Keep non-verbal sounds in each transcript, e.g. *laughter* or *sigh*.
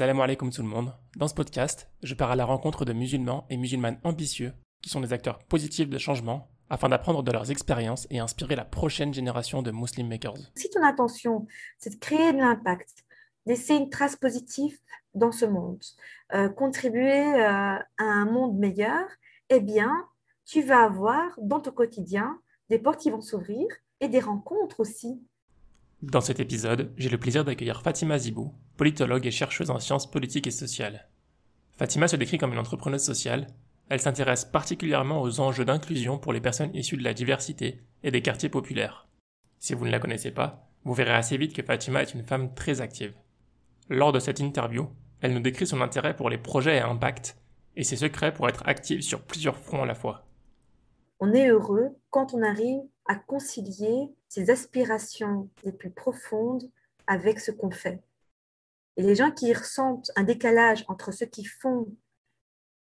Salam alaikum tout le monde. Dans ce podcast, je pars à la rencontre de musulmans et musulmanes ambitieux qui sont des acteurs positifs de changement afin d'apprendre de leurs expériences et inspirer la prochaine génération de Muslim Makers. Si ton intention, c'est de créer de l'impact, laisser une trace positive dans ce monde, euh, contribuer euh, à un monde meilleur, eh bien, tu vas avoir dans ton quotidien des portes qui vont s'ouvrir et des rencontres aussi dans cet épisode, j'ai le plaisir d'accueillir Fatima Zibou, politologue et chercheuse en sciences politiques et sociales. Fatima se décrit comme une entrepreneuse sociale. Elle s'intéresse particulièrement aux enjeux d'inclusion pour les personnes issues de la diversité et des quartiers populaires. Si vous ne la connaissez pas, vous verrez assez vite que Fatima est une femme très active. Lors de cette interview, elle nous décrit son intérêt pour les projets à impact et ses secrets pour être active sur plusieurs fronts à la fois. On est heureux quand on arrive à concilier ses aspirations les plus profondes avec ce qu'on fait. Et les gens qui ressentent un décalage entre ce qu'ils font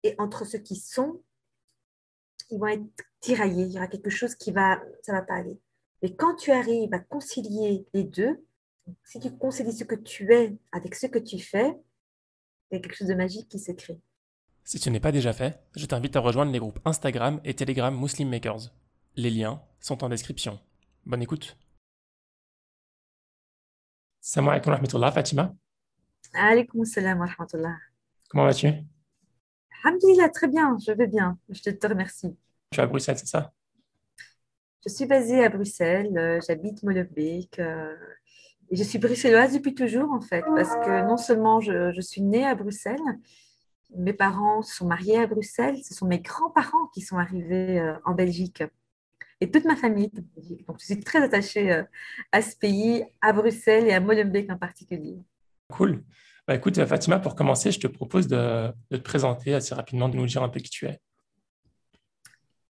et entre ce qu'ils sont, ils vont être tiraillés. Il y aura quelque chose qui va, ça va pas aller. Et quand tu arrives à concilier les deux, si tu concilies ce que tu es avec ce que tu fais, il y a quelque chose de magique qui se crée. Si ce n'est pas déjà fait, je t'invite à rejoindre les groupes Instagram et Telegram Muslim Makers. Les liens sont en description. Bonne écoute. Salam alaikum wa rahmatullah, Fatima. Alaikum salam wa rahmatullah. Comment vas-tu? Alhamdulillah, très bien, je vais bien. Je te remercie. Tu es à Bruxelles, c'est ça? Je suis basée à Bruxelles, euh, j'habite Molenbeek. Euh, et je suis bruxelloise depuis toujours, en fait, parce que non seulement je, je suis née à Bruxelles, mes parents sont mariés à Bruxelles, ce sont mes grands-parents qui sont arrivés euh, en Belgique et toute ma famille. Donc, je suis très attachée euh, à ce pays, à Bruxelles et à Molenbeek en particulier. Cool. Bah, écoute, Fatima, pour commencer, je te propose de, te présenter assez rapidement, de nous dire un peu qui tu es.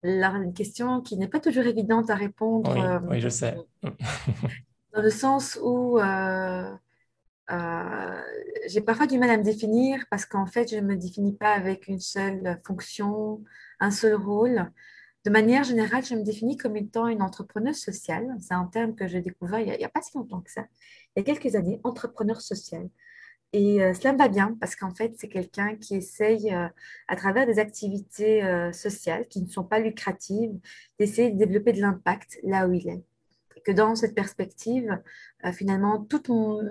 Alors, une question qui n'est pas toujours évidente à répondre. Oui, euh, je sais. *laughs* dans le sens où euh, j'ai parfois du mal à me définir parce qu'en fait, je ne me définis pas avec une seule fonction, un seul rôle. De manière générale, je me définis comme étant une entrepreneuse sociale. C'est un terme que j'ai découvert il n'y a, pas si longtemps que ça, il y a quelques années, entrepreneur social. Et euh, cela me va bien parce qu'en fait, c'est quelqu'un qui essaye, euh, à travers des activités euh, sociales qui ne sont pas lucratives, d'essayer de développer de l'impact là où il est. Et que dans cette perspective, finalement, toute mon,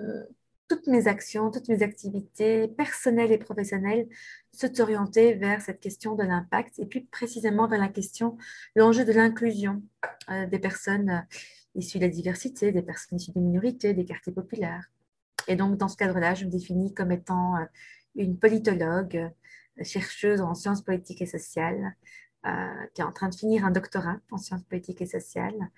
toutes mes actions, toutes mes activités personnelles et professionnelles se orienter vers cette question de l'impact et puis précisément vers la question, l'enjeu de l'inclusion euh, des personnes euh, issues de la diversité, des personnes issues des minorités, des quartiers populaires. Et donc, dans ce cadre-là, je me définis comme étant euh, une politologue, chercheuse en sciences politiques et sociales, qui est en train de finir un doctorat en sciences politiques et sociales,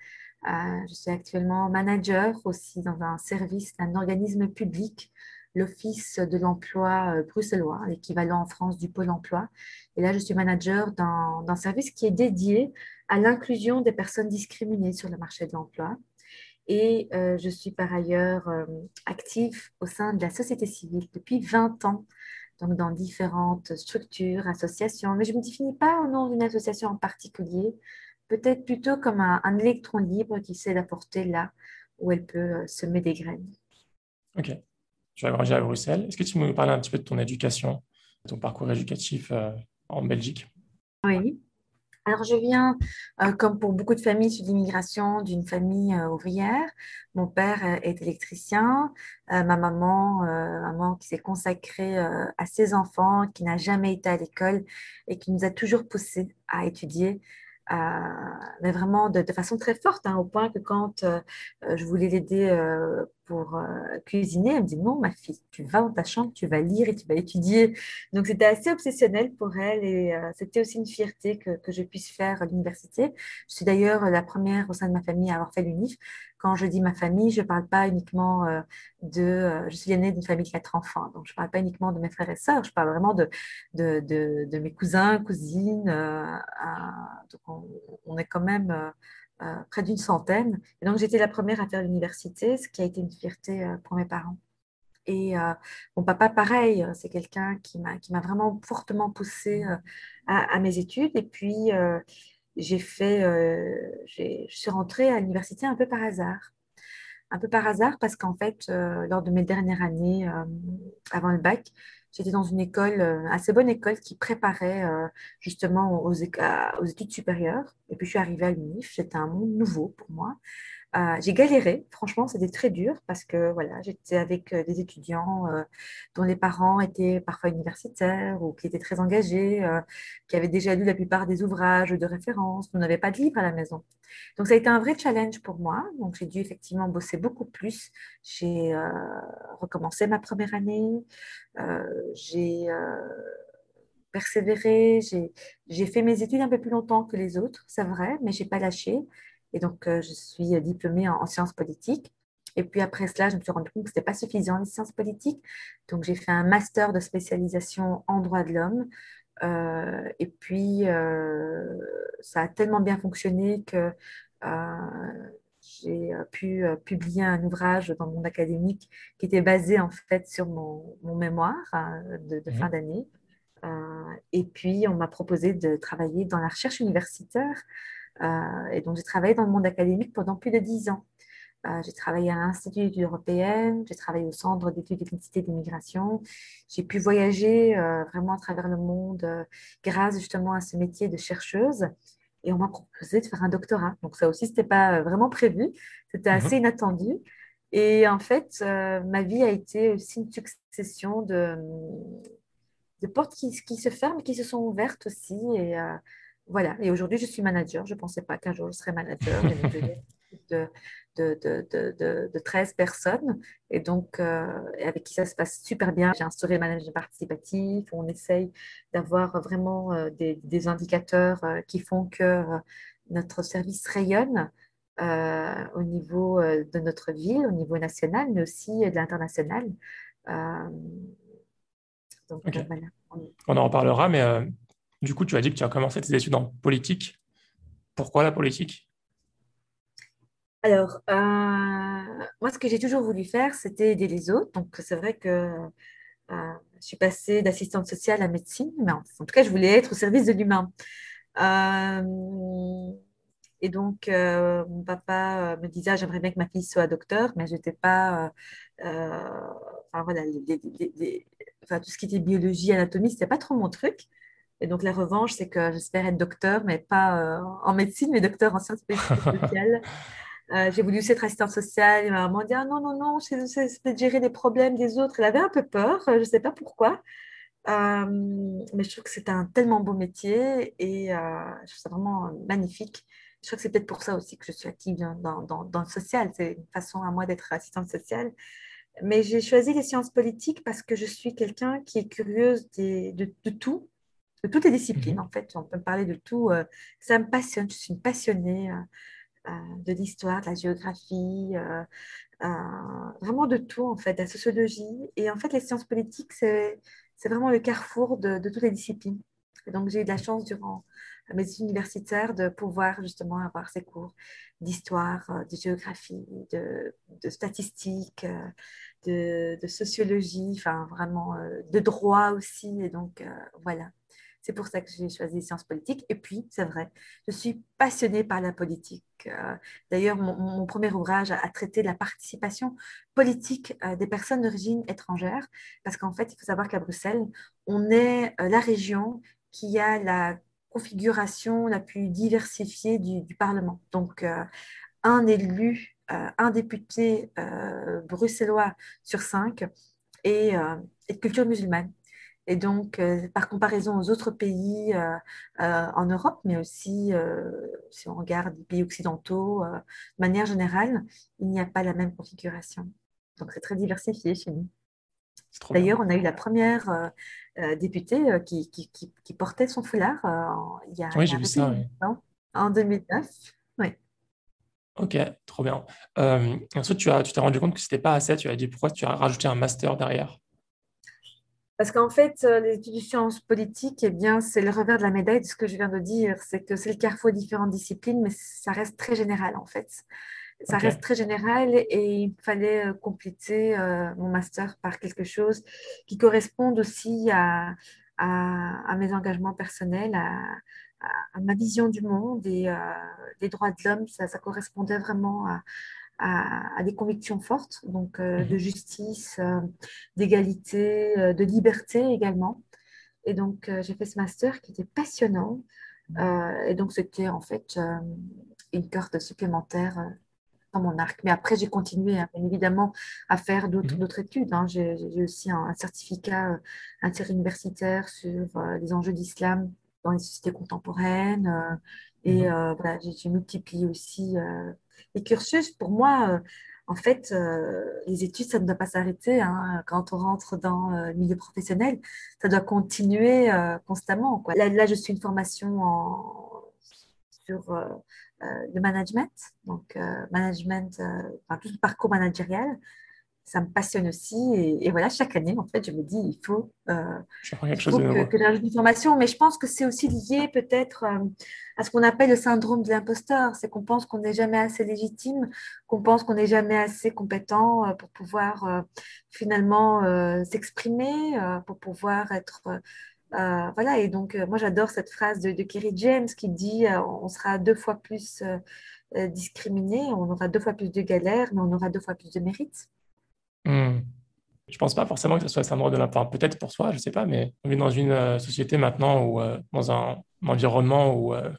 je suis actuellement manager aussi dans un service d'un organisme public, l'Office de l'emploi euh, bruxellois, l'équivalent en France du Pôle emploi. Et là, je suis manager d'un service qui est dédié à l'inclusion des personnes discriminées sur le marché de l'emploi. Et euh, je suis par ailleurs active au sein de la société civile depuis 20 ans, donc dans différentes structures, associations. Mais je ne me définis pas au nom d'une association en particulier peut-être plutôt comme un, électron libre qui sait d'apporter là où elle peut euh, semer des graines. Ok. Tu as grandi à Bruxelles. Est-ce que tu peux nous parler un petit peu de ton éducation, ton parcours éducatif euh, en Belgique? Oui. Alors, je viens, euh, comme pour beaucoup de familles issues d'immigration, d'une famille ouvrière. Mon père est électricien, ma maman, maman qui s'est consacrée à ses enfants, qui n'a jamais été à l'école et qui nous a toujours poussés à étudier mais vraiment de, façon très forte, hein, au point que quand euh, euh, je voulais l'aider euh, cuisiner, elle me dit non, ma fille, tu vas dans ta chambre, tu vas lire et tu vas étudier. Donc c'était assez obsessionnel pour elle et c'était aussi une fierté que, que je puisse faire l'université. Je suis d'ailleurs la première au sein de ma famille à avoir fait l'UNIF. Quand je dis ma famille, je ne parle pas uniquement euh, de... Euh, je suis l'aînée d'une famille de quatre enfants, donc je ne parle pas uniquement de mes frères et sœurs, je parle vraiment de, de, de, mes cousins, cousines. Euh, donc on, est quand même près d'une centaine. Et donc j'étais la première à faire l'université, ce qui a été une fierté pour mes parents. Et mon papa, pareil, c'est quelqu'un qui m'a vraiment fortement poussée à, mes études. Et puis, j'ai fait, euh, je suis rentrée à l'université un peu par hasard. un peu par hasard parce qu'en fait, lors de mes dernières années avant le bac, J'étais dans une école, euh, assez bonne école, qui préparait euh, justement aux, aux, études supérieures. Et puis, je suis arrivée à l'UNIF. C'était un monde nouveau pour moi. Euh, j'ai galéré, franchement, c'était très dur parce que voilà, j'étais avec euh, des étudiants euh, dont les parents étaient parfois universitaires ou qui étaient très engagés, qui avaient déjà lu la plupart des ouvrages de référence. Nous n'avions pas de livres à la maison. Donc, ça a été un vrai challenge pour moi. Donc, j'ai dû effectivement bosser beaucoup plus. J'ai recommencé ma première année. j'ai persévéré. J'ai fait mes études un peu plus longtemps que les autres, c'est vrai, mais j'ai pas lâché. Et donc, euh, je suis diplômée en, sciences politiques. Et puis après cela, je me suis rendu compte que ce n'était pas suffisant les sciences politiques. Donc, j'ai fait un master de spécialisation en droit de l'homme. Euh, et puis, euh, ça a tellement bien fonctionné que j'ai pu publier un ouvrage dans le monde académique qui était basé en fait sur mon, mémoire de, de, fin mmh. d'année. et puis, on m'a proposé de travailler dans la recherche universitaire et donc, j'ai travaillé dans le monde académique pendant plus de dix ans. Euh, j'ai travaillé à l'Institut d'études européennes, j'ai travaillé au Centre d'études d'ethnicité et d'immigration. J'ai pu voyager euh, vraiment à travers le monde grâce justement à ce métier de chercheuse. Et on m'a proposé de faire un doctorat. Donc ça aussi, ce n'était pas vraiment prévu. C'était mhm. assez inattendu. Et en fait, ma vie a été aussi une succession de, de portes qui, qui, se ferment, qui se sont ouvertes aussi. Et voilà, et aujourd'hui, je suis manager. Je ne pensais pas qu'un jour je serais manager. *laughs* de, de, de, de, 13 personnes, et donc euh, avec qui ça se passe super bien. J'ai instauré le management participatif. On essaye d'avoir vraiment euh, des, des, indicateurs euh, qui font que notre service rayonne. au niveau de notre ville, au niveau national, mais aussi de l'international. donc, voilà. On en reparlera, mais du coup, tu as dit que tu as commencé tes études en politique. Pourquoi la politique? Alors, euh, moi, ce que j'ai toujours voulu faire, c'était aider les autres. Donc, c'est vrai que euh, je suis passée d'assistante sociale à médecine, mais en, tout cas, je voulais être au service de l'humain. Euh, et donc, mon papa me disait, ah, j'aimerais bien que ma fille soit docteur, mais je n'étais pas... enfin, voilà, tout ce qui était biologie, anatomie, ce n'était pas trop mon truc. Et donc, la revanche, c'est que j'espère être docteur, mais pas euh, en médecine, mais docteur en sciences sociales. *laughs* Euh, j'ai voulu aussi être assistante sociale. Et ma maman dit ah, non, non, non, c'est de gérer les problèmes des autres. Elle avait un peu peur, euh, je ne sais pas pourquoi. mais je trouve que c'est un tellement beau métier et je trouve ça vraiment magnifique. Je crois que c'est peut-être pour ça aussi que je suis active dans, dans, dans le social. C'est une façon à moi d'être assistante sociale. Mais j'ai choisi les sciences politiques parce que je suis quelqu'un qui est curieuse de, de, tout de toutes les disciplines, mhm. en fait. On peut parler de tout. Euh, ça me passionne. Je suis une passionnée euh, euh, de l'histoire, de la géographie, vraiment de tout, en fait, de la sociologie. Et en fait, les sciences politiques, c'est vraiment le carrefour de, toutes les disciplines. Et donc, j'ai eu de la chance durant mes études universitaires de pouvoir justement avoir ces cours d'histoire, de géographie, de, de, de, sociologie, enfin vraiment de droit aussi. Et donc, voilà. C'est pour ça que j'ai choisi les sciences politiques. Et puis, c'est vrai, je suis passionnée par la politique. Euh, d'ailleurs, mon, premier ouvrage a, traité de la participation politique euh, des personnes d'origine étrangère, parce qu'en fait, il faut savoir qu'à Bruxelles, on est euh, la région qui a la configuration la plus diversifiée du, Parlement. Donc, un élu, un député bruxellois sur cinq est, est de culture musulmane. Et donc, euh, par comparaison aux autres pays euh, euh, en Europe, mais aussi si on regarde les pays occidentaux, de manière générale, il n'y a pas la même configuration. Donc, c'est très diversifié chez nous. D'ailleurs, on a eu la première députée qui, qui, qui, portait son foulard il y a, oui, j'ai vu ça, en 2009. Oui. Ok, trop bien. ensuite, tu t'es tu rendu compte que ce n'était pas assez. Tu as dit pourquoi tu as rajouté un master derrière? Parce qu'en fait, euh, les études de sciences politiques, eh bien, c'est le revers de la médaille de ce que je viens de dire. C'est que c'est le carrefour de différentes disciplines, mais ça reste très général, en fait. Ça reste très général et il fallait euh, compléter euh, mon master par quelque chose qui corresponde aussi à, à, mes engagements personnels, à, à, ma vision du monde et des droits de l'homme. Ça, ça, correspondait vraiment à, à, des convictions fortes, donc euh, de Mhm. justice, euh, d'égalité, euh, de liberté également. Et donc, j'ai fait ce master qui était passionnant. Euh, et donc, c'était en fait euh, une carte supplémentaire euh, dans mon arc. Mais après, j'ai continué, hein, bien évidemment, à faire d'autres Mhm. études. hein. J'ai aussi un, un certificat interuniversitaire sur les enjeux d'islam dans les sociétés contemporaines. et Mhm. voilà, j'ai multiplié aussi les cursus. Pour moi, euh, en fait, euh, les études, ça ne doit pas s'arrêter. hein. Quand on rentre dans euh, le milieu professionnel, ça doit continuer constamment. Là, je suis une formation sur le management, donc management, enfin, tout le parcours managérial. Ça me passionne aussi. Et, et voilà, chaque année, en fait, je me dis, il faut, euh, il faut que, que j'ajoute une formation. Mais je pense que c'est aussi lié peut-être euh, à ce qu'on appelle le syndrome de l'imposteur. C'est qu'on pense qu'on n'est jamais assez légitime, qu'on pense qu'on n'est jamais assez compétent euh, pour pouvoir finalement s'exprimer, pour pouvoir être voilà, et donc moi j'adore cette phrase de, de Kerry James qui dit on sera deux fois plus discriminé, on aura deux fois plus de galères, mais on aura deux fois plus de mérite. Hmm. Je pense pas forcément que ce soit le syndrome de l'imposteur. Enfin, peut-être pour soi, je sais pas, mais on vit dans une euh, société maintenant ou dans un, environnement où euh,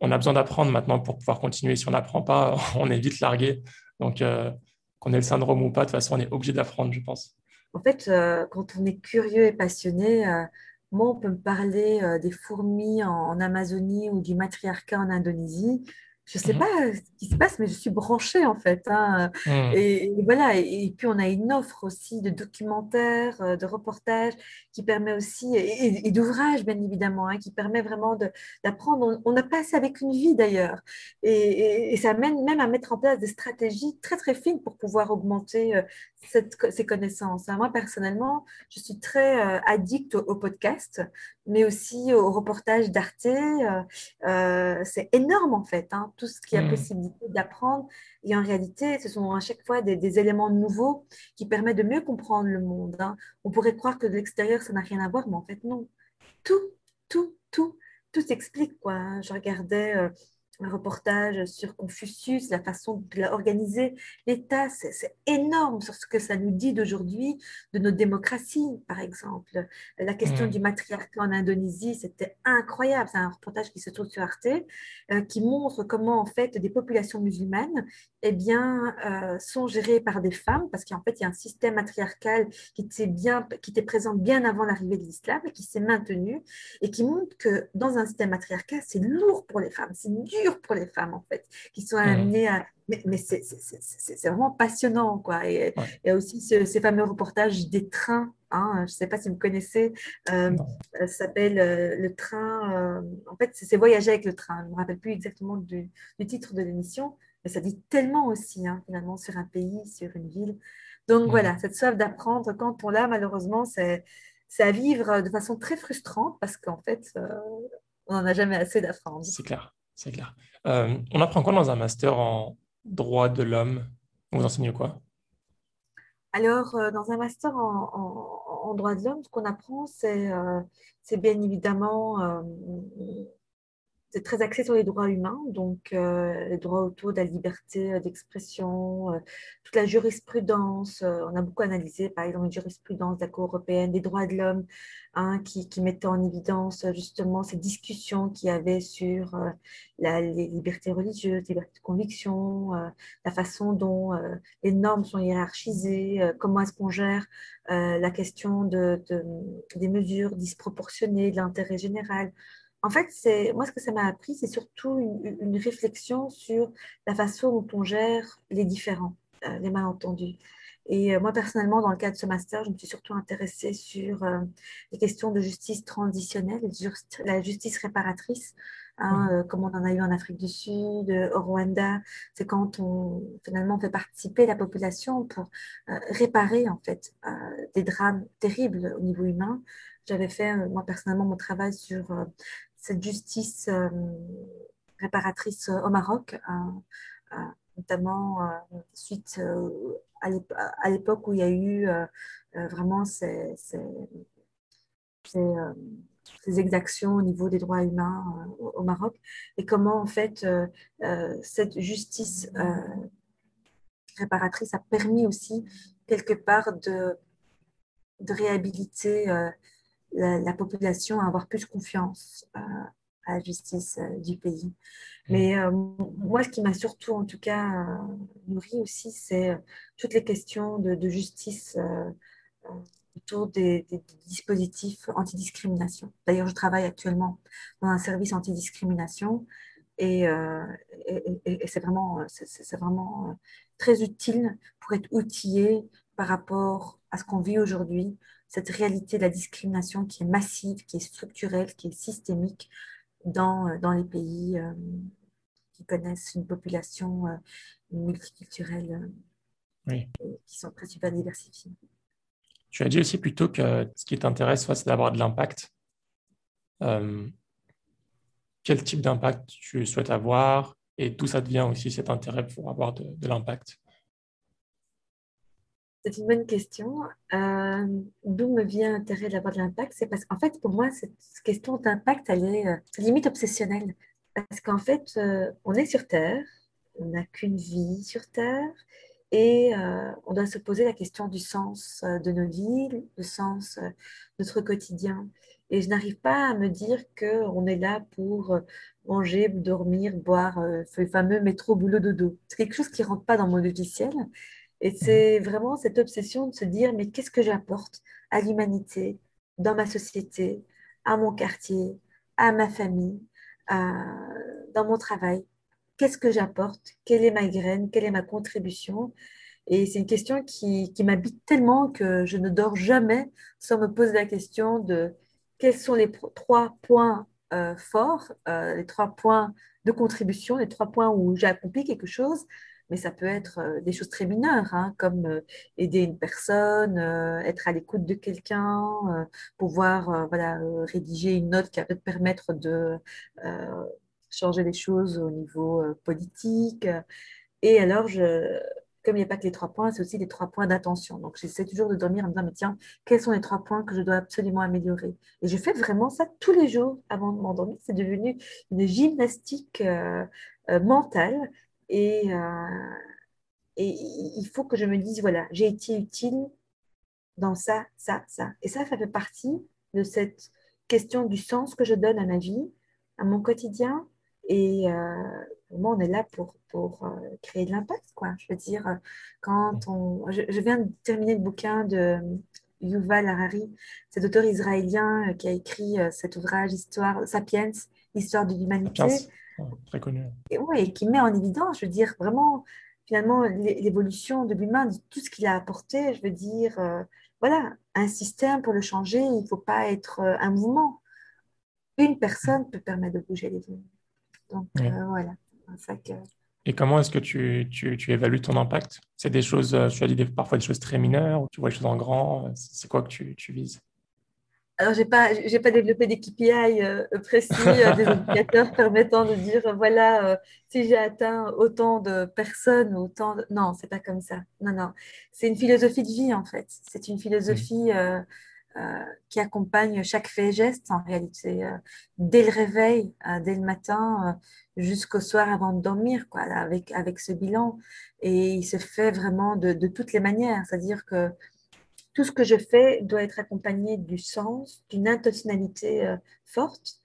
on a besoin d'apprendre maintenant pour pouvoir continuer. Si on n'apprend pas, *laughs* on est vite largué. Donc, euh, qu'on ait le syndrome ou pas, de toute façon, on est obligé d'apprendre, je pense. En fait, euh, quand on est curieux et passionné, euh, moi on peut me parler euh, des fourmis en, en Amazonie ou du matriarcat en Indonésie. Je ne sais pas Mhm. euh, ce qui se passe, mais je suis branchée en fait. hein. Hmm. Et, et voilà. Et, et puis on a une offre aussi de documentaires, euh, de reportages qui permet aussi, et, d'ouvrages bien évidemment, hein, qui permet vraiment d'apprendre. On, on a passé avec une vie d'ailleurs. Et, ça amène même à mettre en place des stratégies très très fines pour pouvoir augmenter euh, cette, ces connaissances. Moi personnellement, je suis très euh, addict au, au podcast, mais aussi au reportage d'Arte. Euh, euh, c'est énorme en fait, hein, tout ce qui a Hmm. possibilité d'apprendre. Et en réalité, ce sont à chaque fois des, des éléments nouveaux qui permettent de mieux comprendre le monde. hein. On pourrait croire que de l'extérieur, ça n'a rien à voir, mais en fait, non. Tout, tout, tout, tout s'explique, quoi. hein. Je regardais euh, un reportage sur Confucius, la façon de organiser l'État, c'est énorme sur ce que ça nous dit d'aujourd'hui, de nos démocraties, par exemple. La question du Hmm. matriarcat en Indonésie, c'était incroyable. C'est un reportage qui se trouve sur Arte, euh, qui montre comment, en fait, des populations musulmanes eh bien, euh, sont gérées par des femmes, parce qu'en fait, il y a un système matriarcal qui était, bien, qui était présent bien avant l'arrivée de l'islam et qui s'est maintenu, et qui montre que dans un système matriarcal, c'est lourd pour les femmes, c'est dur pour les femmes, en fait, qui sont amenées à... Mais, mais c'est vraiment passionnant, quoi. Et Ouais. il y a aussi ce- ces fameux reportages des trains. hein. Je ne sais pas si vous connaissez, euh, euh, ça s'appelle euh, le train. euh, en fait, c'est voyager avec le train. Je ne me rappelle plus exactement du, du titre de l'émission, mais ça dit tellement aussi, hein, finalement, sur un pays, sur une ville. Donc voilà, cette soif d'apprendre, quand on l'a, malheureusement, c'est c'est à vivre de façon très frustrante parce qu'en fait, on n'en a jamais assez d'apprendre. C'est clair, c'est clair. Euh, on apprend quoi dans un master en droit de l'homme? Vous enseignez quoi? Alors, euh, dans un master en, droit de l'homme, ce qu'on apprend, c'est euh, bien évidemment c'est très axé sur les droits humains, donc euh, les droits autour de la liberté euh, d'expression, euh, toute la jurisprudence. on a beaucoup analysé, par exemple, une jurisprudence de la Cour européenne des droits de l'homme, hein, qui, qui mettait en évidence justement ces discussions qu'il y avait sur la, les libertés religieuses, les libertés de conviction, la façon dont les normes sont hiérarchisées, comment est-ce qu'on gère la question de- des mesures disproportionnées, de l'intérêt général. En fait, c'est moi ce que ça m'a appris, c'est surtout une, une réflexion sur la façon dont on gère les différends, euh, les malentendus. Et euh, moi, personnellement, dans le cadre de ce master, je me suis surtout intéressée sur euh, les questions de justice transitionnelle, just- la justice réparatrice, hein, Hmm. euh, comme on en a eu en Afrique du Sud, euh, au Rwanda. C'est quand on finalement fait participer la population pour euh, réparer en fait des drames terribles au niveau humain. J'avais fait, moi personnellement, mon travail sur cette justice euh, réparatrice au Maroc, euh, euh, notamment suite à l'ép- à l'époque où il y a eu vraiment ces, ces, ces, exactions au niveau des droits humains au, Maroc. Et comment en fait cette justice réparatrice a permis aussi quelque part de, de réhabiliter euh, la, population à avoir plus confiance euh, à la justice euh, du pays. Mmh. Mais moi, ce qui m'a surtout, en tout cas, nourri aussi, c'est toutes les questions de, justice autour des, dispositifs antidiscrimination. D'ailleurs, je travaille actuellement dans un service antidiscrimination et, et, et c'est vraiment, c'est vraiment très utile pour être outillé par rapport à ce qu'on vit aujourd'hui, cette réalité de la discrimination qui est massive, qui est structurelle, qui est systémique dans, euh, dans les pays euh, qui connaissent une population euh, multiculturelle qui sont très super diversifiées. Tu as dit aussi plutôt que ce qui t'intéresse, c'est d'avoir de l'impact. quel type d'impact tu souhaites avoir? Et d'où ça devient aussi cet intérêt pour avoir de, de l'impact? C'est une bonne question. Euh, d'où me vient l'intérêt d'avoir de l'impact? C'est parce qu'en fait, pour moi, cette question d'impact, elle est euh, limite obsessionnelle. Parce qu'en fait, euh, on est sur Terre, on n'a qu'une vie sur Terre, et on doit se poser la question du sens de nos vies, le sens de notre quotidien. Et je n'arrive pas à me dire qu'on est là pour manger, dormir, boire, le fameux métro, boulot, dodo. C'est quelque chose qui ne rentre pas dans mon logiciel. Et c'est vraiment cette obsession de se dire, mais qu'est-ce que j'apporte à l'humanité, dans ma société, à mon quartier, à ma famille, dans mon travail? Qu'est-ce que j'apporte? Quelle est ma graine? Quelle est ma contribution? Et c'est une question qui, qui m'habite tellement que je ne dors jamais sans me poser la question de quels sont les trois points euh, forts, euh, les trois points de contribution, les trois points où j'ai accompli quelque chose, mais ça peut être euh, des choses très mineures, hein, comme euh, aider une personne, euh, être à l'écoute de quelqu'un, pouvoir voilà, rédiger une note qui va peut-être permettre de changer les choses au niveau politique. Et alors, comme il n'y a pas que les trois points, c'est aussi les trois points d'attention. Donc, j'essaie toujours de dormir en me disant, mais tiens, quels sont les trois points que je dois absolument améliorer? Et je fais vraiment ça tous les jours avant de m'endormir. C'est devenu une gymnastique mentale et, euh, il faut que je me dise, voilà, j'ai été utile dans ça, ça, ça. Et ça, ça fait partie de cette question du sens que je donne à ma vie, à mon quotidien. Et euh, moi, on est là pour, pour euh, créer de l'impact, quoi. Je veux dire, quand on... Je, viens de terminer le bouquin de Yuval Harari, cet auteur israélien qui a écrit cet ouvrage, Histoire, Sapiens, Histoire de l'humanité très connu. Et, ouais, qui met en évidence, je veux dire, vraiment, finalement, l'évolution de l'humain, tout ce qu'il a apporté, je veux dire, euh, voilà, un système pour le changer, il ne faut pas être euh, un mouvement. Une personne peut permettre de bouger les lignes. Donc, euh, voilà. Ça que... Et comment est-ce que tu, tu, tu, évalues ton impact? C'est des choses, tu as dit parfois des choses très mineures, ou tu vois les choses en grand, c'est quoi que tu, tu vises? Alors, je n'ai pas, pas développé des KPI euh, précis, euh, des *laughs* indicateurs permettant de dire, voilà, euh, si j'ai atteint autant de personnes, autant de... Non, c'est pas comme ça. Non, non. C'est une philosophie de vie, en fait. C'est une philosophie qui accompagne chaque fait et geste, en réalité. dès le réveil, dès le matin, jusqu'au soir avant de dormir, quoi, avec, avec ce bilan. Et il se fait vraiment de, de toutes les manières. C'est-à-dire que tout ce que je fais doit être accompagné du sens, d'une intentionnalité euh, forte.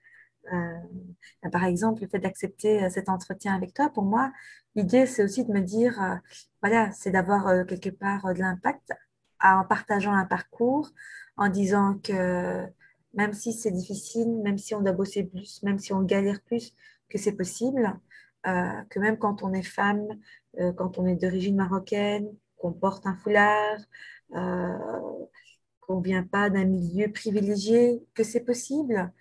Euh, par exemple, le fait d'accepter euh, cet entretien avec toi, pour moi, l'idée, c'est aussi de me dire, voilà, c'est d'avoir quelque part de l'impact en partageant un parcours, en disant que même si c'est difficile, même si on doit bosser plus, même si on galère plus, que c'est possible, que même quand on est femme, quand on est d'origine marocaine, qu'on porte un foulard, qu'on ne vient pas d'un milieu privilégié, que c'est possible.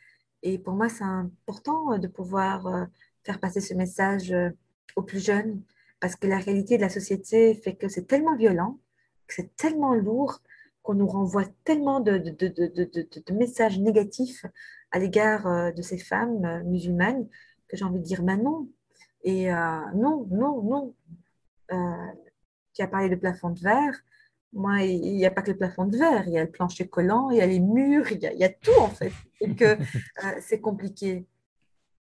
Et pour moi, c'est important de pouvoir euh, faire passer ce message euh, aux plus jeunes, parce que la réalité de la société fait que c'est tellement violent, que c'est tellement lourd, qu'on nous renvoie tellement de, de, de, de messages négatifs à l'égard de ces femmes musulmanes que j'ai envie de dire, ben non. Et non, non, non. tu as parlé de plafond de verre. Moi, il n'y a pas que le plafond de verre, il y a le plancher collant, il y a les murs, il y a, tout en fait. Et que *laughs* euh, c'est compliqué.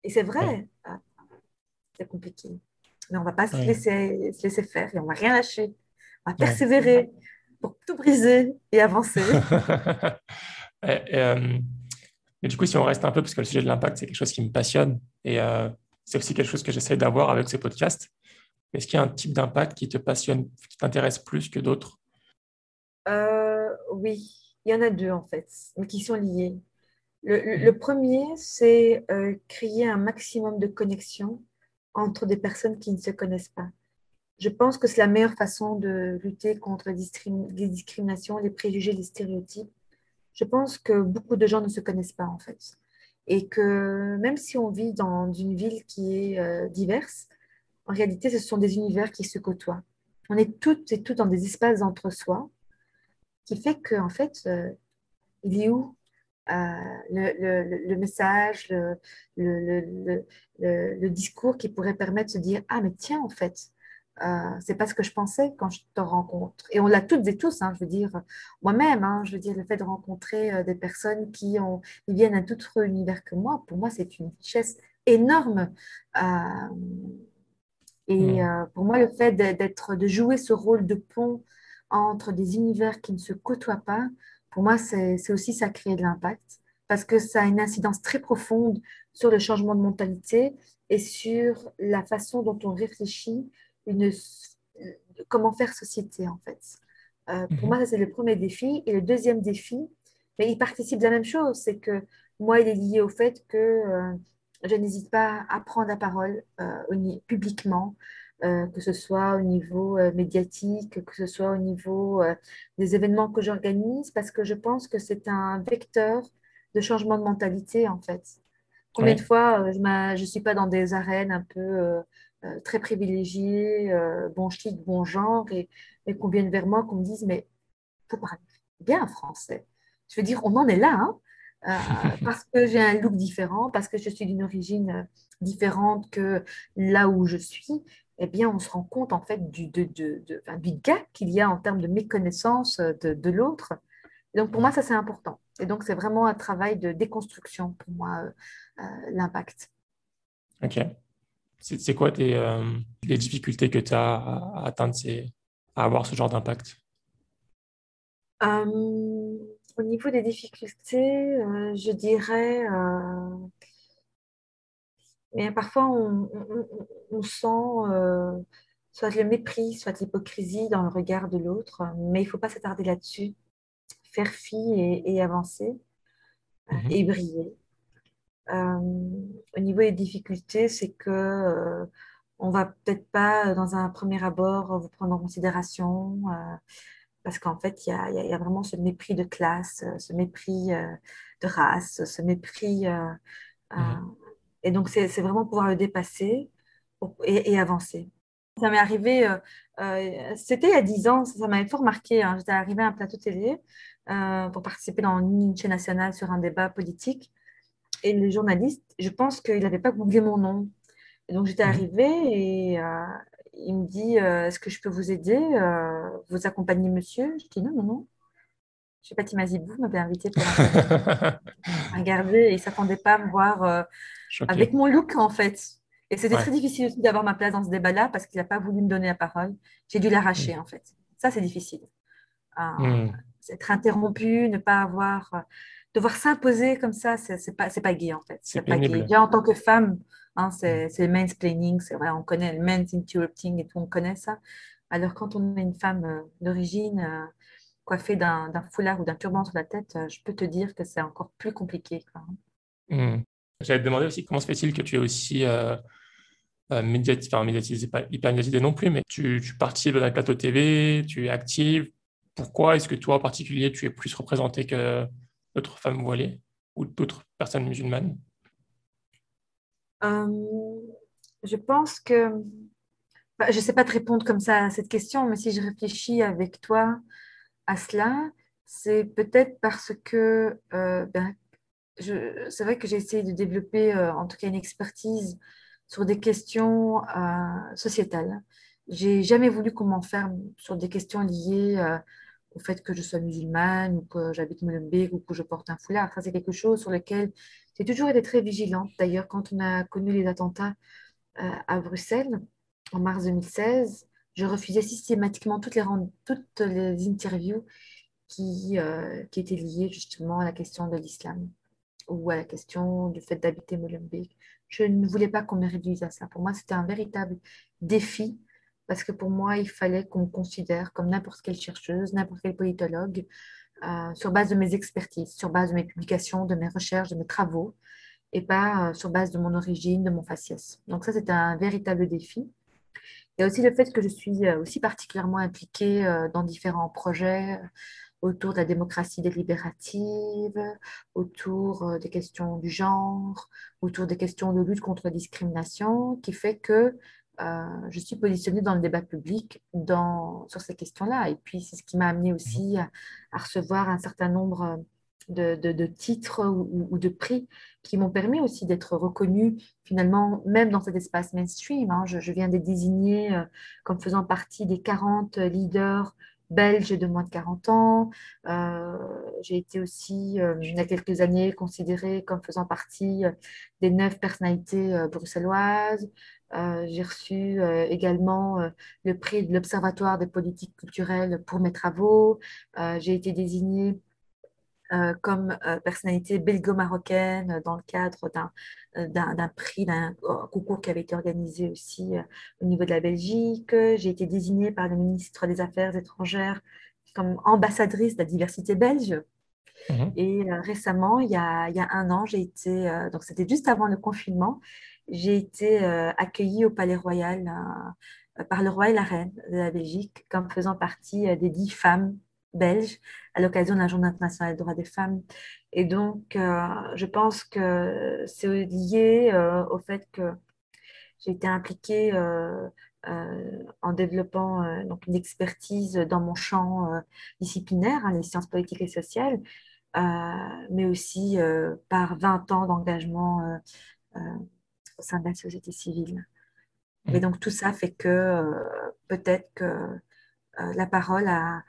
Et c'est vrai, ah, c'est compliqué. Mais on ne va pas se, laisser, se laisser faire et on ne va rien lâcher. On va persévérer pour tout briser et avancer. *laughs* Euh, mais du coup, si on reste un peu, parce que le sujet de l'impact, c'est quelque chose qui me passionne et euh, c'est aussi quelque chose que j'essaie d'avoir avec ce podcast. Est-ce qu'il y a un type d'impact qui te passionne, qui t'intéresse plus que d'autres? Euh, Oui, il y en a deux en fait, mais qui sont liés. Le, premier, c'est créer un maximum de connexions entre des personnes qui ne se connaissent pas. Je pense que c'est la meilleure façon de lutter contre les discriminations, les préjugés, les stéréotypes. Je pense que beaucoup de gens ne se connaissent pas en fait. Et que même si on vit dans une ville qui est euh, diverse, en réalité, ce sont des univers qui se côtoient. On est toutes et tous dans des espaces entre soi, qui fait qu'en en fait, euh, il est où euh, le, le, message, le, le, discours qui pourrait permettre de se dire Ah, mais tiens, en fait, euh, c'est pas ce que je pensais quand je te rencontre. Et on l'a toutes et tous, hein, je veux dire, moi-même, hein, je veux dire, le fait de rencontrer euh, des personnes qui, ont, viennent d'un tout autre univers que moi, pour moi, c'est une richesse énorme. Euh, et hmm. pour moi, le fait d'être, de jouer ce rôle de pont entre des univers qui ne se côtoient pas, pour moi, c'est aussi ça créer de l'impact parce que ça a une incidence très profonde sur le changement de mentalité et sur la façon dont on réfléchit une, comment faire société, en fait. Euh, pour mhm. moi, ça, c'est le premier défi. Et le deuxième défi, mais il participe de la même chose, c'est que moi, il est lié au fait que euh, je n'hésite pas à prendre la parole euh, publiquement, que ce soit au niveau médiatique, que ce soit au niveau des événements que j'organise, parce que je pense que c'est un vecteur de changement de mentalité, en fait. Combien de fois je ne suis pas dans des arènes un peu euh, très privilégié, euh, bon chic, bon genre, et, qu'on vienne vers moi, qu'on me dise, mais faut parler bien français. Je veux dire, on en est là, hein, euh, *laughs* parce que j'ai un look différent, parce que je suis d'une origine différente que là où je suis, eh bien, on se rend compte en fait du, de, de, du gap qu'il y a en termes de méconnaissance de, de l'autre. Donc, pour moi, ça, c'est important. Et donc, c'est vraiment un travail de déconstruction, pour moi, l'impact. OK. C'est quoi tes, euh, les difficultés que tu as à, atteindre ces, à avoir ce genre d'impact? Euh, Au niveau des difficultés, euh, je dirais, mais parfois on, sent soit le mépris, soit l'hypocrisie dans le regard de l'autre, mais il ne faut pas s'attarder là-dessus. Faire fi et, avancer mm-hmm. et briller. Euh, au niveau des difficultés, c'est que euh, on va peut-être pas, dans un premier abord, vous prendre en considération euh, parce qu'en fait, il y a, y a, vraiment ce mépris de classe, ce mépris de race, ce mépris. Mhm. Et donc, c'est vraiment pouvoir le dépasser et, avancer. Ça m'est arrivé, c'était il y a 10 ans, ça, m'avait fort marqué. Hein. J'étais arrivée à un plateau télé pour participer dans une chaîne nationale sur un débat politique. Et le journaliste, je pense qu'il n'avait pas googlé mon nom. Et donc j'étais mhm. arrivée et euh, il me dit euh, Est-ce que je peux vous aider euh, Vous accompagner monsieur? Je dis Non, non, non. Je sais pas, Timazibou m'avait invité pour *laughs* regarder et il ne s'attendait pas à me voir avec mon look en fait. Et c'était très difficile aussi d'avoir ma place dans ce débat-là parce qu'il n'a pas voulu me donner la parole. J'ai dû l'arracher mhm. en fait. Ça, c'est difficile. Mhm. Être interrompu, ne pas avoir devoir s'imposer comme ça, c'est pas, pas gay en fait. C'est pas gay. Déjà en tant que femme, hein, c'est le mansplaining, c'est vrai, on connaît le men's interrupting et tout, on connaît ça. Alors quand on est une femme euh, d'origine, euh, coiffée d'un foulard ou d'un turban sur la tête, euh, je peux te dire que c'est encore plus compliqué. Mmh. J'allais te demander aussi comment se fait-il que tu es aussi euh, médiatisé, enfin médiatisé, pas hyper médiatisé non plus, mais tu, tu participes dans les plateaux TV, tu es active. Pourquoi est-ce que toi en particulier tu es plus représenté que d'autres femmes voilées ou d'autres personnes musulmanes? Euh, Je pense que bah, je ne sais pas te répondre comme ça à cette question, mais si je réfléchis avec toi à cela, c'est peut-être parce que euh, ben, c'est vrai que j'ai essayé de développer euh, en tout cas une expertise sur des questions sociétales. J'ai jamais voulu qu'on m'enferme sur des questions liées au fait que je sois musulmane ou que j'habite Molenbeek ou que je porte un foulard. Ça, c'est quelque chose sur lequel j'ai toujours été très vigilante. D'ailleurs, quand on a connu les attentats euh, à Bruxelles, en mars 2016, je refusais systématiquement toutes les, interviews qui, euh, qui étaient liées justement à la question de l'islam ou à la question du fait d'habiter Molenbeek. Je ne voulais pas qu'on me réduise à ça. Pour moi, c'était un véritable défi parce que pour moi, il fallait qu'on me considère comme n'importe quelle chercheuse, n'importe quel politologue, euh, sur base de mes expertises, sur base de mes publications, de mes recherches, de mes travaux, et pas euh, sur base de mon origine, de mon faciès. Donc ça, c'était un véritable défi. Il y a aussi le fait que je suis euh, aussi particulièrement impliquée dans différents projets autour de la démocratie délibérative, autour des questions du genre, autour des questions de lutte contre la discrimination, qui fait que euh, je suis positionnée dans le débat public sur ces questions-là. Et puis, c'est ce qui m'a amené aussi à, recevoir un certain nombre de, titres ou, de prix qui m'ont permis aussi d'être reconnue finalement, même dans cet espace mainstream. Hein. Je, viens d'être désignée euh, comme faisant partie des 40 leaders belges de moins de 40 ans. Euh, j'ai été aussi, il y a quelques années, considérée comme faisant partie des neuf personnalités bruxelloises. Euh, j'ai reçu euh, également euh, le prix de l'Observatoire des politiques culturelles pour mes travaux. j'ai été désignée comme personnalité belgo-marocaine dans le cadre d'un prix, d'un concours qui avait été organisé aussi au niveau de la Belgique. J'ai été désignée par le ministre des Affaires étrangères comme ambassadrice de la diversité belge. Mmh Et récemment, il y, a, il y, a, un an, j'ai été, donc c'était juste avant le confinement, j'ai été euh, accueillie au Palais Royal euh, par le roi et la reine de la Belgique comme faisant partie euh, des dix femmes belges à l'occasion de la Journée internationale des droits des femmes. Et donc, je pense que c'est lié au fait que j'ai été impliquée en développant donc une expertise dans mon champ disciplinaire, hein, les sciences politiques et sociales, mais aussi par 20 ans d'engagement au sein de la société civile. Et mm. donc tout ça fait que euh, peut-être que euh, la parole a,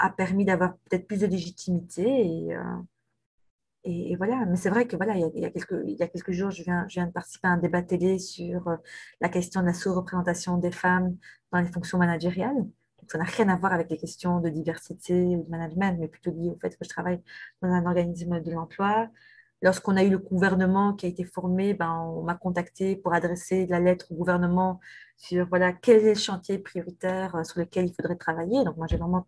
a permis d'avoir peut-être plus de légitimité et, euh, voilà. Mais c'est vrai que voilà, il y, a, quelques, il y a quelques jours, je viens, je viens de participer à un débat télé sur la question de la sous-représentation des femmes dans les fonctions managériales. Donc, ça n'a rien à voir avec les questions de diversité ou de management, mais plutôt lié au fait que je travaille dans un organisme de l'emploi Lorsqu'on a eu le gouvernement qui a été formé, ben, on m'a contacté pour adresser la lettre au gouvernement sur voilà, quel est le chantier prioritaire euh, sur lequel il faudrait travailler. Donc, moi, j'ai vraiment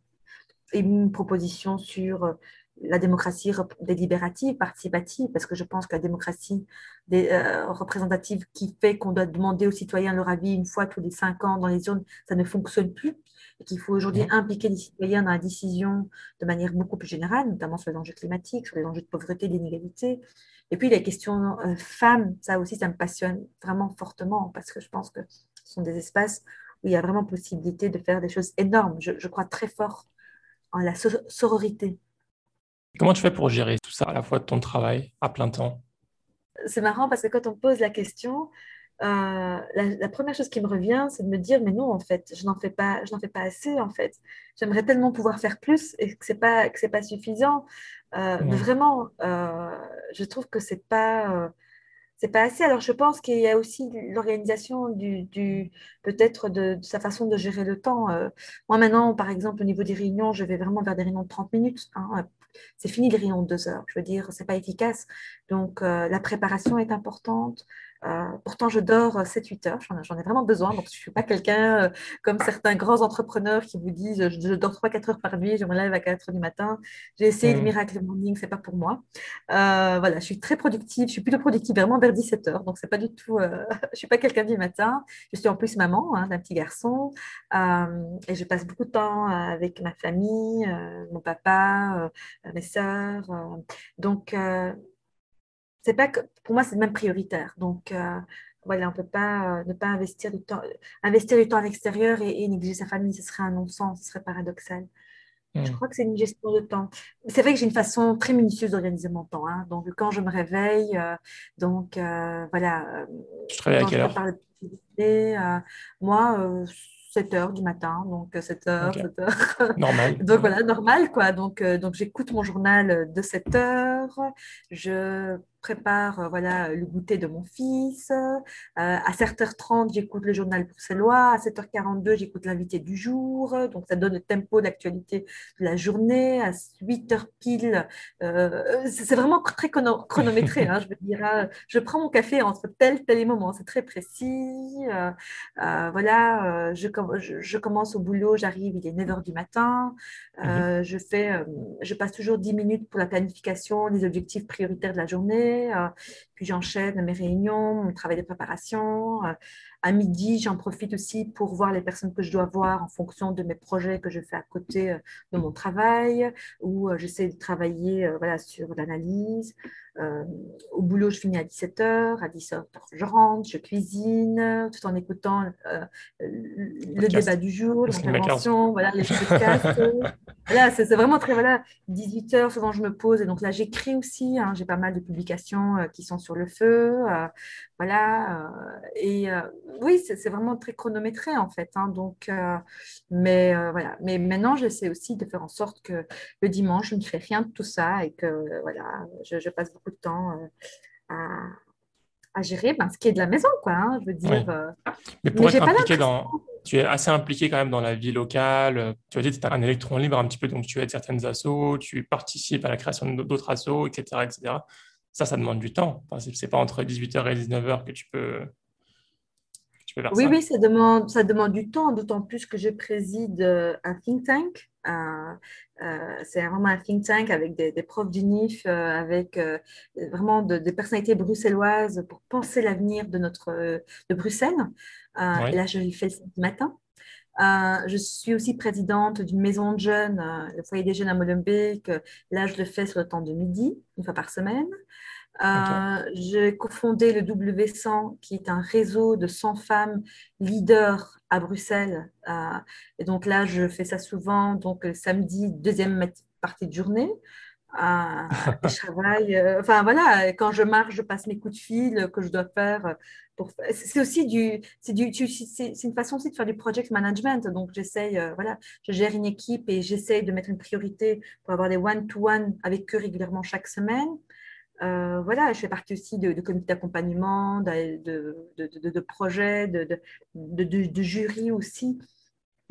une proposition sur euh, la démocratie délibérative, participative, parce que je pense que la démocratie euh, représentative qui fait qu'on doit demander aux citoyens leur avis une fois tous les cinq ans dans les zones, ça ne fonctionne plus. Et qu'il faut aujourd'hui impliquer les citoyens dans la décision de manière beaucoup plus générale, notamment sur les enjeux climatiques, sur les enjeux de pauvreté, d'inégalité. Et puis les questions euh, femmes, ça aussi, ça me passionne vraiment fortement, parce que je pense que ce sont des espaces où il y a vraiment possibilité de faire des choses énormes. Je, je crois très fort en la sororité Comment tu fais pour gérer tout ça à la fois de ton travail à plein temps? C'est marrant parce que quand on me pose la question, euh, la, première chose qui me revient, c'est de me dire, mais non, en fait, je n'en fais pas, je n'en fais pas assez, en fait. J'aimerais tellement pouvoir faire plus et que c'est pas, que c'est pas suffisant. Euh, mais vraiment, euh, je trouve que c'est pas, c'est pas assez. Alors, je pense qu'il y a aussi l'organisation du, du peut-être de, sa façon de gérer le temps. moi, maintenant, par exemple, au niveau des réunions, je vais vraiment vers des réunions de 30 minutes. Hein, c'est fini les réunions de deux heures. Je veux dire, c'est pas efficace. Donc, euh, la préparation est importante. Euh, pourtant, je dors 7-8 heures, j'en ai vraiment besoin. Donc, je ne suis pas quelqu'un euh, comme certains grands entrepreneurs qui vous disent je, dors 3-4 heures par nuit, je me lève à 4 heures du matin. J'ai essayé le mm. miracle morning, ce n'est pas pour moi. voilà, je suis très productive, je suis plutôt productive vraiment vers 17 heures. Donc, c'est pas du tout, *laughs* je ne suis pas quelqu'un du matin. Je suis en plus maman hein, d'un petit garçon et je passe beaucoup de temps avec ma famille, mon papa, mes sœurs. donc, c'est pas que, pour moi, c'est même prioritaire. Donc, euh, voilà, on ne peut pas euh, ne pas investir du temps, investir du temps à l'extérieur et, négliger sa famille. Ce serait un non-sens, ce serait paradoxal. Je hmm. crois que c'est une gestion de temps. C'est vrai que j'ai une façon très minutieuse d'organiser mon temps. Hein. Donc, quand je me réveille, euh, donc voilà. Tu travailles à quelle heure? Moi, 7 heures du matin, donc 7 heures, 7 heures. Normal. *laughs* donc voilà, normal quoi. Donc, donc j'écoute mon journal de 7 heures. Je prépare voilà, le goûter de mon fils. à 7h30, j'écoute le journal bruxellois. À 7h42, j'écoute l'invité du jour. Donc, ça donne le tempo d'actualité de la journée. À 8h pile, c'est vraiment très chronométré. Hein, je veux dire, je prends mon café entre tel, tel moment. C'est très précis. voilà, je, je, commence au boulot, j'arrive, il est 9h du matin. Mmh je, fais, je passe toujours 10 minutes pour la planification des objectifs prioritaires de la journée. Euh, puis j'enchaîne mes réunions, mon travail de préparation. Euh, à midi, j'en profite aussi pour voir les personnes que je dois voir en fonction de mes projets que je fais à côté euh, de mon travail, ou j'essaie de travailler voilà, sur l'analyse. au boulot, je finis à 17h. À 17h, je rentre, je cuisine, tout en écoutant le débat du jour, l'intervention, voilà, les podcasts. *laughs* voilà, c'est vraiment très, voilà, 18h, souvent je me pose. Et donc là, j'écris aussi. Hein, j'ai pas mal de publications qui sont sur le feu. Euh, voilà. Euh, et euh, oui, c'est vraiment très chronométré en fait. Hein, donc, mais voilà. Mais maintenant, j'essaie aussi de faire en sorte que le dimanche, je ne fais rien de tout ça et que voilà, je, passe beaucoup de temps à, gérer ben, ce qui est de la maison, quoi. Hein, je veux dire. Mais pour être impliqué dans tu es assez impliqué quand même dans la vie locale. Tu as dit que tu es un électron libre un petit peu, donc tu aides certaines assos, tu participes à la création d'autres assos, etc., etc ça, ça demande du temps. Enfin, c'est pas entre 18h et 19h que tu peux, oui, ça. Oui, ça demande, ça demande du temps, d'autant plus que je préside euh, un think tank. Euh, euh, c'est vraiment un think tank avec des, profs du NIF, avec vraiment des personnalités bruxelloises pour penser l'avenir de, notre, de Bruxelles. Et là, je l'ai fait ce matin. Je suis aussi présidente d'une maison de jeunes, le foyer des jeunes à Molenbeek. Là, je le fais sur le temps de midi, une fois par semaine. Euh, j'ai cofondé le W100, qui est un réseau de 100 femmes leaders à Bruxelles. Euh, et donc là, je fais ça souvent, donc samedi, deuxième partie de journée. Euh, je travaille, enfin voilà, quand je marche, je passe mes coups de fil que je dois faire. Pour... C'est aussi du, c'est du, c'est une façon aussi de faire du project management. Donc j'essaye, voilà, je gère une équipe et j'essaye de mettre une priorité pour avoir des one-to-one avec eux régulièrement chaque semaine. Euh, voilà, je fais partie aussi de, de comités d'accompagnement, de, de, de, projets, de, jury aussi.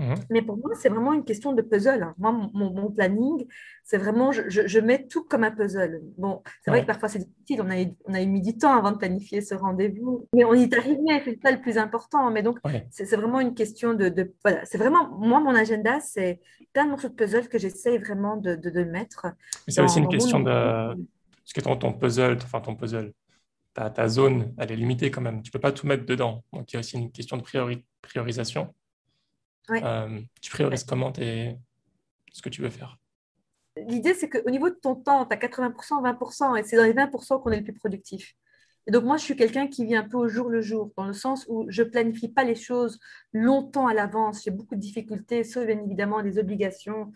Mhm. Mais pour moi, c'est vraiment une question de puzzle. Hein. Moi, mon, planning, c'est vraiment, je, je, mets tout comme un puzzle. Bon, c'est vrai que parfois c'est difficile, on a, on a mis du temps avant de planifier ce rendez-vous, mais on y est arrivé, c'est ça le plus important. Mais donc, c'est vraiment une question de, voilà, c'est vraiment, moi, mon agenda, c'est plein de morceaux de puzzle que j'essaie vraiment de, de, mettre. C'est aussi une question de parce que ton, ton puzzle, enfin ton puzzle, ta, ta, zone, elle est limitée quand même. Tu ne peux pas tout mettre dedans. Donc il y a aussi une question de priorisation. Euh, tu priorises comment ce que tu veux faire? L'idée, c'est qu'au niveau de ton temps, tu as 80%, 20%, et c'est dans les 20% qu'on est le plus productif. Et donc moi, je suis quelqu'un qui vit un peu au jour le jour, dans le sens où je planifie pas les choses longtemps à l'avance. J'ai beaucoup de difficultés, sauf bien évidemment des obligations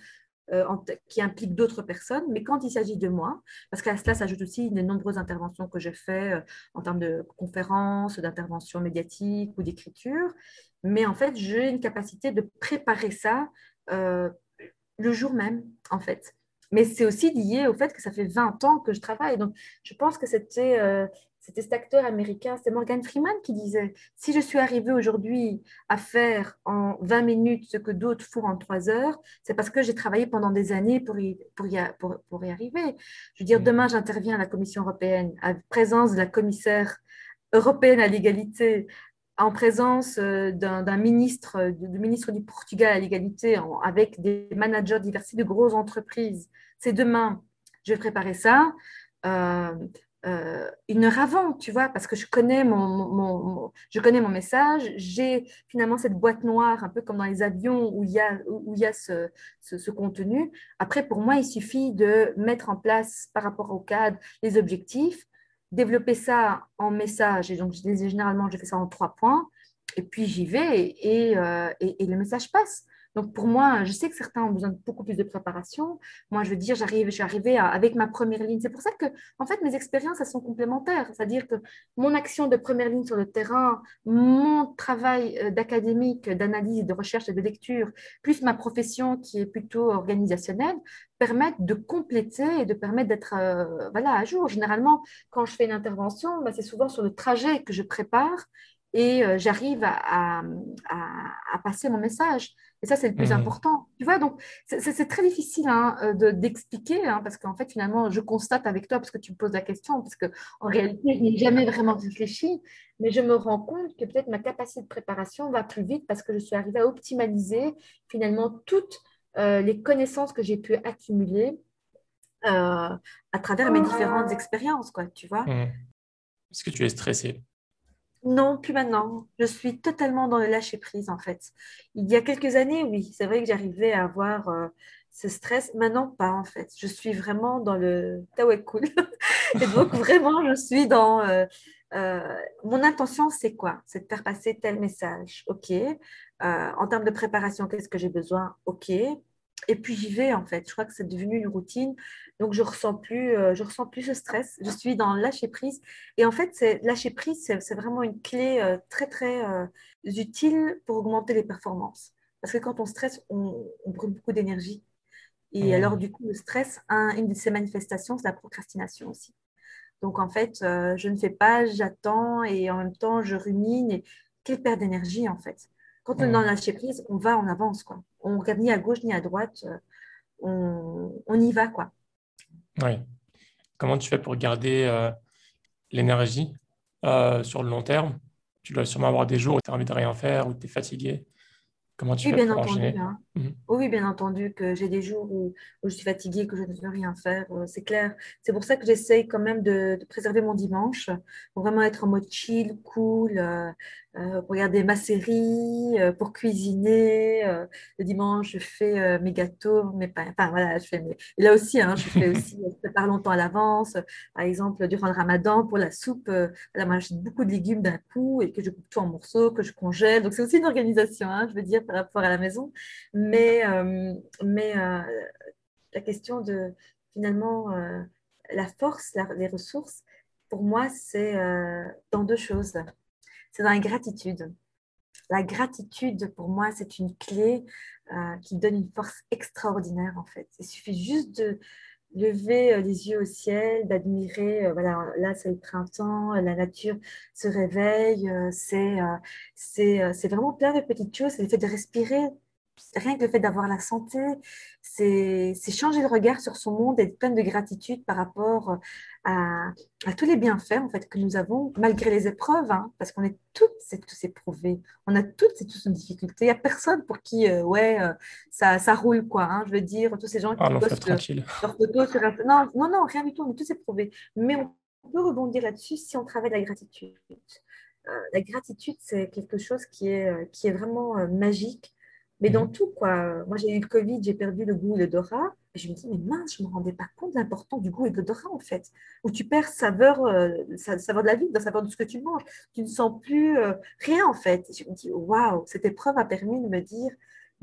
euh, qui implique d'autres personnes, mais quand il s'agit de moi, parce qu'à cela s'ajoutent aussi les nombreuses interventions que je fais euh, en termes de conférences, d'interventions médiatiques ou d'écriture, mais en fait, j'ai une capacité de préparer ça euh, le jour même, en fait. Mais c'est aussi lié au fait que ça fait 20 ans que je travaille. Donc, je pense que c'était c'était cet acteur américain, c'est Morgan Freeman qui disait Si je suis arrivé aujourd'hui à faire en 20 minutes ce que d'autres font en 3 heures, c'est parce que j'ai travaillé pendant des années pour y, pour y, pour, y arriver. Je veux dire, mm. demain, j'interviens à la Commission européenne, à présence de la commissaire européenne à l'égalité, en présence euh, d'un ministre, du ministre du Portugal à l'égalité, avec des managers diversifiés de grosses entreprises. C'est demain, je vais préparer ça. Euh, euh, une heure avant, tu vois, parce que je connais mon, je connais mon message. J'ai finalement cette boîte noire, un peu comme dans les avions où il y a, où il y a ce, ce, contenu. Après, pour moi, il suffit de mettre en place par rapport au cadre les objectifs, développer ça en message. Et donc, généralement, je fais ça en trois points. Et puis, j'y vais et, et, euh, et, le message passe. Donc pour moi, je sais que certains ont besoin de beaucoup plus de préparation. Moi, je veux dire, j'arrive, je suis arrivée avec ma première ligne. C'est pour ça que, en fait, mes expériences, sont complémentaires. C'est-à-dire que mon action de première ligne sur le terrain, mon travail euh, d'académique, d'analyse, de recherche et de lecture, plus ma profession qui est plutôt organisationnelle, permettent de compléter et de permettre d'être euh, à jour. Généralement, quand je fais une intervention, bah, c'est souvent sur le trajet que je prépare et euh, j'arrive à, à, passer mon message. Et ça, c'est le plus mhm. important. Tu vois, donc c'est très difficile hein, euh, d'expliquer, hein, parce qu'en fait, finalement, je constate avec toi, parce que tu me poses la question, parce qu'en réalité, je n'ai jamais vraiment réfléchi, mais je me rends compte que peut-être ma capacité de préparation va plus vite parce que je suis arrivée à optimaliser finalement toutes euh, les connaissances que j'ai pu accumuler à travers mes différentes expériences, quoi, tu vois. Mhm. Est-ce que tu es stressée? Non, plus maintenant. Je suis totalement dans le lâcher-prise, en fait. Il y a quelques années, oui, c'est vrai que j'arrivais à avoir euh, ce stress. Maintenant, pas, en fait. Je suis vraiment dans le « ouais, cool ». Et donc, *laughs* vraiment, je suis dans... Euh, euh, mon intention, c'est quoi? C'est de faire passer tel message. OK. en termes de préparation, qu'est-ce que j'ai besoin? OK. Et puis j'y vais en fait. Je crois que c'est devenu une routine. Donc je ressens plus, euh, je ressens plus ce stress. Je suis dans lâcher prise. Et en fait, c'est lâcher prise, c'est vraiment une clé euh, très très euh, utile pour augmenter les performances. Parce que quand on stresse, on, on brûle beaucoup d'énergie. Et mmh. alors du coup, le stress, une de ses manifestations, c'est la procrastination aussi. Donc en fait, je ne fais pas, j'attends et en même temps, je rumine. Et quelle perte d'énergie en fait. Quand on est dans le lâcher prise, on va, on avance quoi on regarde ni à gauche ni à droite, euh, on, y va, quoi. Oui. Comment tu fais pour garder euh, l'énergie euh, sur le long terme? Tu dois sûrement avoir des jours où tu as envie de rien faire, où tu es fatigué. Comment tu oui, fais bien entendu, hein. mhm. Oui, bien entendu que j'ai des jours où, je suis fatiguée, que je ne veux rien faire, c'est clair. C'est pour ça que j'essaye quand même de, préserver mon dimanche, pour vraiment être en mode chill, cool, euh, pour regarder ma série, euh, pour cuisiner. Euh, le dimanche, je fais mes gâteaux, mes pains. Enfin, voilà, je fais mes... Et là aussi, hein, je fais aussi, je prépare longtemps à l'avance. Par exemple, durant le ramadan, pour la soupe, voilà, moi, j'achète beaucoup de légumes d'un coup et que je coupe tout en morceaux, que je congèle. Donc, c'est aussi une organisation, hein, je veux dire, par rapport à la maison. Mais, mais la question de, finalement, la force, les ressources, pour moi, c'est dans deux choses c'est dans la gratitude. La gratitude, pour moi, c'est une clé euh, qui donne une force extraordinaire, en fait. Il suffit juste de lever euh, les yeux au ciel, d'admirer, euh, voilà, là c'est le printemps, la nature se réveille, c'est vraiment plein de petites choses, c'est le fait de respirer, rien que le fait d'avoir la santé, c'est changer le regard sur son monde et être plein de gratitude par rapport à, tous les bienfaits en fait, que nous avons malgré les épreuves, hein, parce qu'on est toutes et tous éprouvés. On a toutes et tous nos difficultés. Il n'y a personne pour qui euh, ouais, euh, ça, ça roule. Quoi, hein. Je veux dire, tous ces gens qui ah, postent leurs photos sur Non, non, non, rien du tout. On est tous éprouvés. Mais on peut rebondir là-dessus si on travaille la gratitude. Euh, la gratitude, c'est quelque chose qui est, qui est vraiment magique mais dans mhm. tout, quoi. Moi, j'ai eu le Covid, j'ai perdu le goût et l'odorat. Et je me dis, mais mince, je ne me rendais pas compte de l'importance du goût et de l'odorat, en fait. Où tu perds saveur, euh, saveur de la vie, la saveur de ce que tu manges. Tu ne sens plus euh, rien, en fait. Et je me dis, waouh, cette épreuve a permis de me dire,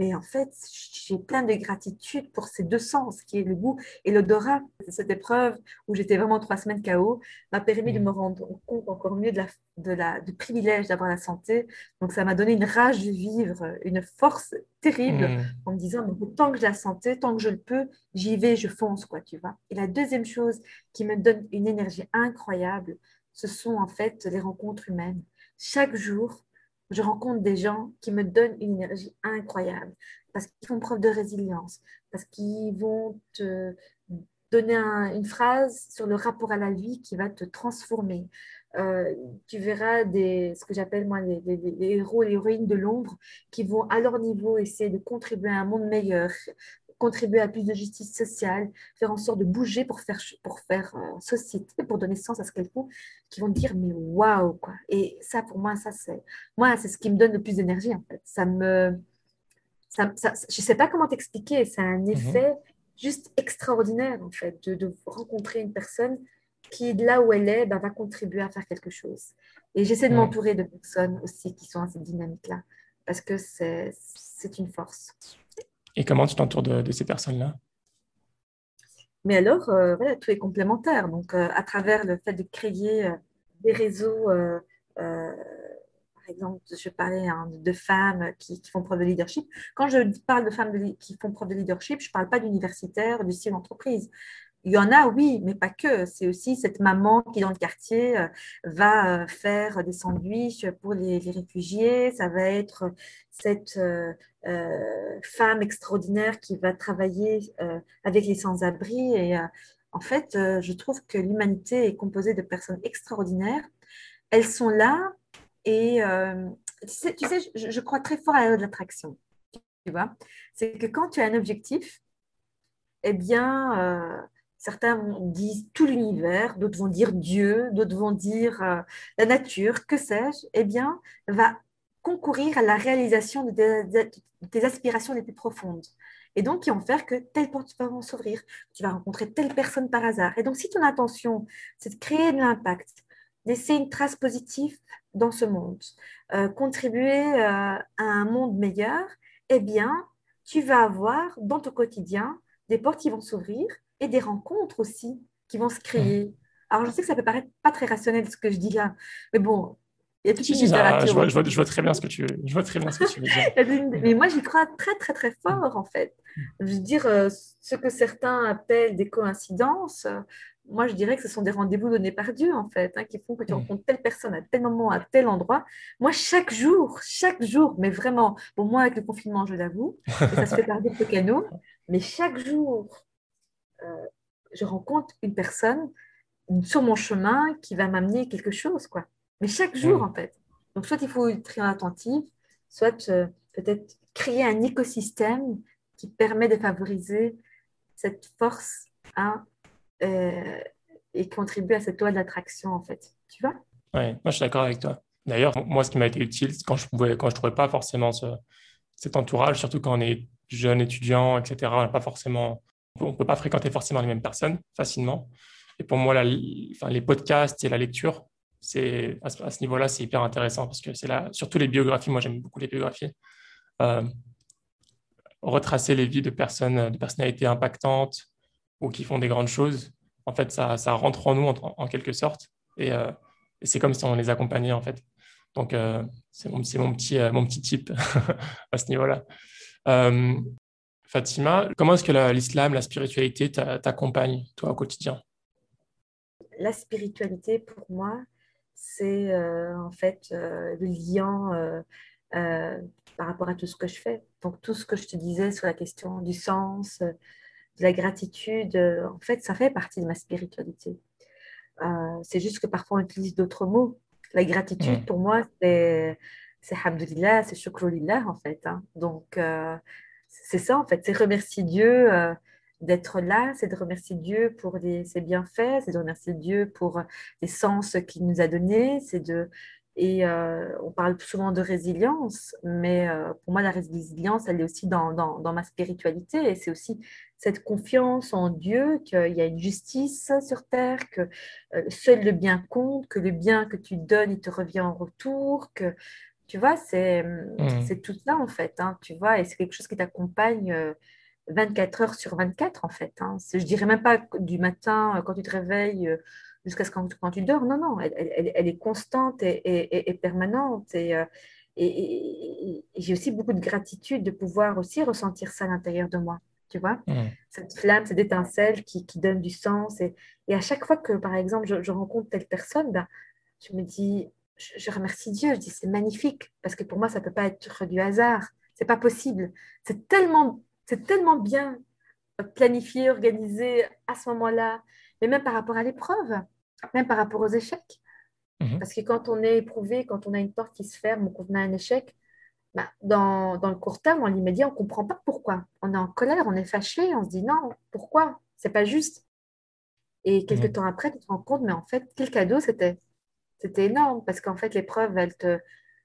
mais en fait, j'ai plein de gratitude pour ces deux sens, qui est le goût et l'odorat. Cette épreuve où j'étais vraiment trois semaines KO m'a permis de mm. me rendre compte encore mieux de la, de la, du privilège d'avoir la santé. Donc, ça m'a donné une rage de vivre, une force terrible mm. en me disant, tant que j'ai la santé, tant que je le peux, j'y vais, je fonce, quoi, tu vois. Et la deuxième chose qui me donne une énergie incroyable, ce sont en fait les rencontres humaines. Chaque jour, je rencontre des gens qui me donnent une énergie incroyable parce qu'ils font preuve de résilience, parce qu'ils vont te donner une phrase sur le rapport à la vie qui va te transformer. Euh, tu verras ce que j'appelle moi les, héros, les héroïnes de l'ombre qui vont à leur niveau essayer de contribuer à un monde meilleur, contribuer à plus de justice sociale, faire en sorte de bouger pour faire, pour faire euh, société, pour donner sens à ce qu'elles font, qui vont dire mais waouh quoi. Et ça pour moi, ça c'est moi c'est ce qui me donne le plus d'énergie en fait. Ça me ça, je sais pas comment t'expliquer, c'est un mhm. effet juste extraordinaire en fait de, de, rencontrer une personne qui là où elle est bah, va contribuer à faire quelque chose. Et j'essaie de m'entourer de personnes aussi qui sont à cette dynamique là parce que c'est une force. Et comment tu t'entoures de, ces personnes-là? Mais alors, euh, tout est complémentaire. Donc, euh, à travers le fait de créer des réseaux, par exemple, je parlais hein, de femmes qui, font preuve de leadership. Quand je parle de femmes qui font preuve de leadership, je ne parle pas d'universitaires, du style entreprise. Il y en a, oui, mais pas que. C'est aussi cette maman qui, dans le quartier, euh, va euh, faire des sandwichs pour les, réfugiés. Ça va être cette euh, femme extraordinaire qui va travailler avec les sans-abri. Et en fait, je trouve que l'humanité est composée de personnes extraordinaires. Elles sont là et tu sais, je, crois très fort à la l'attraction. Tu vois, c'est que quand tu as un objectif, eh bien, Certains disent tout l'univers, d'autres vont dire Dieu, d'autres vont dire euh, la nature, que sais-je, eh bien, va concourir à la réalisation de tes aspirations les plus profondes. Et donc, qui vont faire que telle porte va s'ouvrir, tu vas rencontrer telle personne par hasard. Et donc, si ton intention, c'est de créer de l'impact, laisser une trace positive dans ce monde, euh, contribuer euh, à un monde meilleur, eh bien, tu vas avoir dans ton quotidien des portes qui vont s'ouvrir et des rencontres aussi qui vont se créer. Mmh. Alors, je sais que ça peut paraître pas très rationnel ce que je dis là, mais bon, il y a toute une littérature. Je vois, je, vois, je vois, très bien ce que tu, je vois très bien ce que tu veux dire. *laughs* mais moi, j'y crois très, très, très fort, en fait. Je veux dire, euh, ce que certains appellent des coïncidences, moi, je dirais que ce sont des rendez-vous donnés par Dieu, en fait, hein, qui font que tu mmh. rencontres telle personne à tel moment, à tel endroit. Moi, chaque jour, chaque jour, mais vraiment, pour moi, avec le confinement, je l'avoue, ça se fait par d'autres canaux, mais chaque jour, je rencontre une personne sur mon chemin qui va m'amener quelque chose, quoi. Mais chaque jour, en fait. Donc, soit il faut être attentif, soit euh, peut-être créer un écosystème qui permet de favoriser cette force hein, euh, et contribuer à cette loi de l'attraction, en fait. Tu vois? Oui, moi, je suis d'accord avec toi. D'ailleurs, moi, ce qui m'a été utile, quand je ne quand je trouvais pas forcément cet entourage, surtout quand on est jeune étudiant, etc., on n'a pas forcément on ne peut pas fréquenter forcément les mêmes personnes facilement. Et pour moi, les podcasts et la lecture, à ce, niveau-là, c'est hyper intéressant parce que c'est là, surtout les biographies. Moi, j'aime beaucoup les biographies. Euh, retracer les vies de personnes, de personnalités impactantes ou qui font des grandes choses. En fait, ça, rentre en nous en, quelque sorte. Euh, et, c'est comme si on les accompagnait, en fait. Donc, euh, c'est mon, mon, petit, mon petit type *laughs* à ce niveau-là. Fatima, comment est-ce que l'islam, la spiritualité t'accompagne, toi, au quotidien? La spiritualité, pour moi, c'est euh, en fait euh, le lien euh, par rapport à tout ce que je fais. Donc, tout ce que je te disais sur la question du sens, de la gratitude, en fait, ça fait partie de ma spiritualité. c'est juste que parfois, on utilise d'autres mots. La gratitude, mm. pour moi, c'est c'est hamdulillah, c'est shukrulillah, en fait. Hein. Donc, c'est ça en fait, c'est remercier Dieu euh, d'être là, c'est de remercier Dieu pour ses bienfaits, c'est de remercier Dieu pour les sens qu'il nous a donnés, c'est de et euh, on parle souvent de résilience, mais euh, pour moi, la résilience, elle est aussi dans, dans, ma spiritualité. Et c'est aussi cette confiance en Dieu, qu'il y a une justice sur terre, que seul le bien compte, que le bien que tu donnes, il te revient en retour, que tu vois, c'est mmh. tout ça en fait, hein, tu vois, et c'est quelque chose qui t'accompagne 24 euh, heures sur 24 en fait. Hein. Je dirais même pas du matin euh, quand tu te réveilles euh, jusqu'à ce quand, quand, tu dors, non, non, elle, elle, est constante et, et, permanente. Et, et, j'ai aussi beaucoup de gratitude de pouvoir aussi ressentir ça à l'intérieur de moi, tu vois, mmh. cette flamme, cette étincelle qui, qui, donne du sens. Et, à chaque fois que, par exemple, je, rencontre telle personne, ben, je me dis, je, remercie Dieu. Je dis c'est magnifique parce que pour moi ça peut pas être du hasard. C'est pas possible. C'est tellement, c'est tellement bien planifié, organisé à ce moment-là, mais même par rapport à l'épreuve, même par rapport aux échecs. Mhm. Parce que quand on est éprouvé, quand on a une porte qui se ferme ou qu'on a un échec, bah, dans, dans, le court terme, en l'immédiat, on ne comprend pas pourquoi. On est en colère, on est fâché, on se dit non, pourquoi? C'est pas juste. Et quelques mhm. temps après, tu te rends compte, mais en fait, quel cadeau c'était c'était énorme parce qu'en fait, l'épreuve, elle te,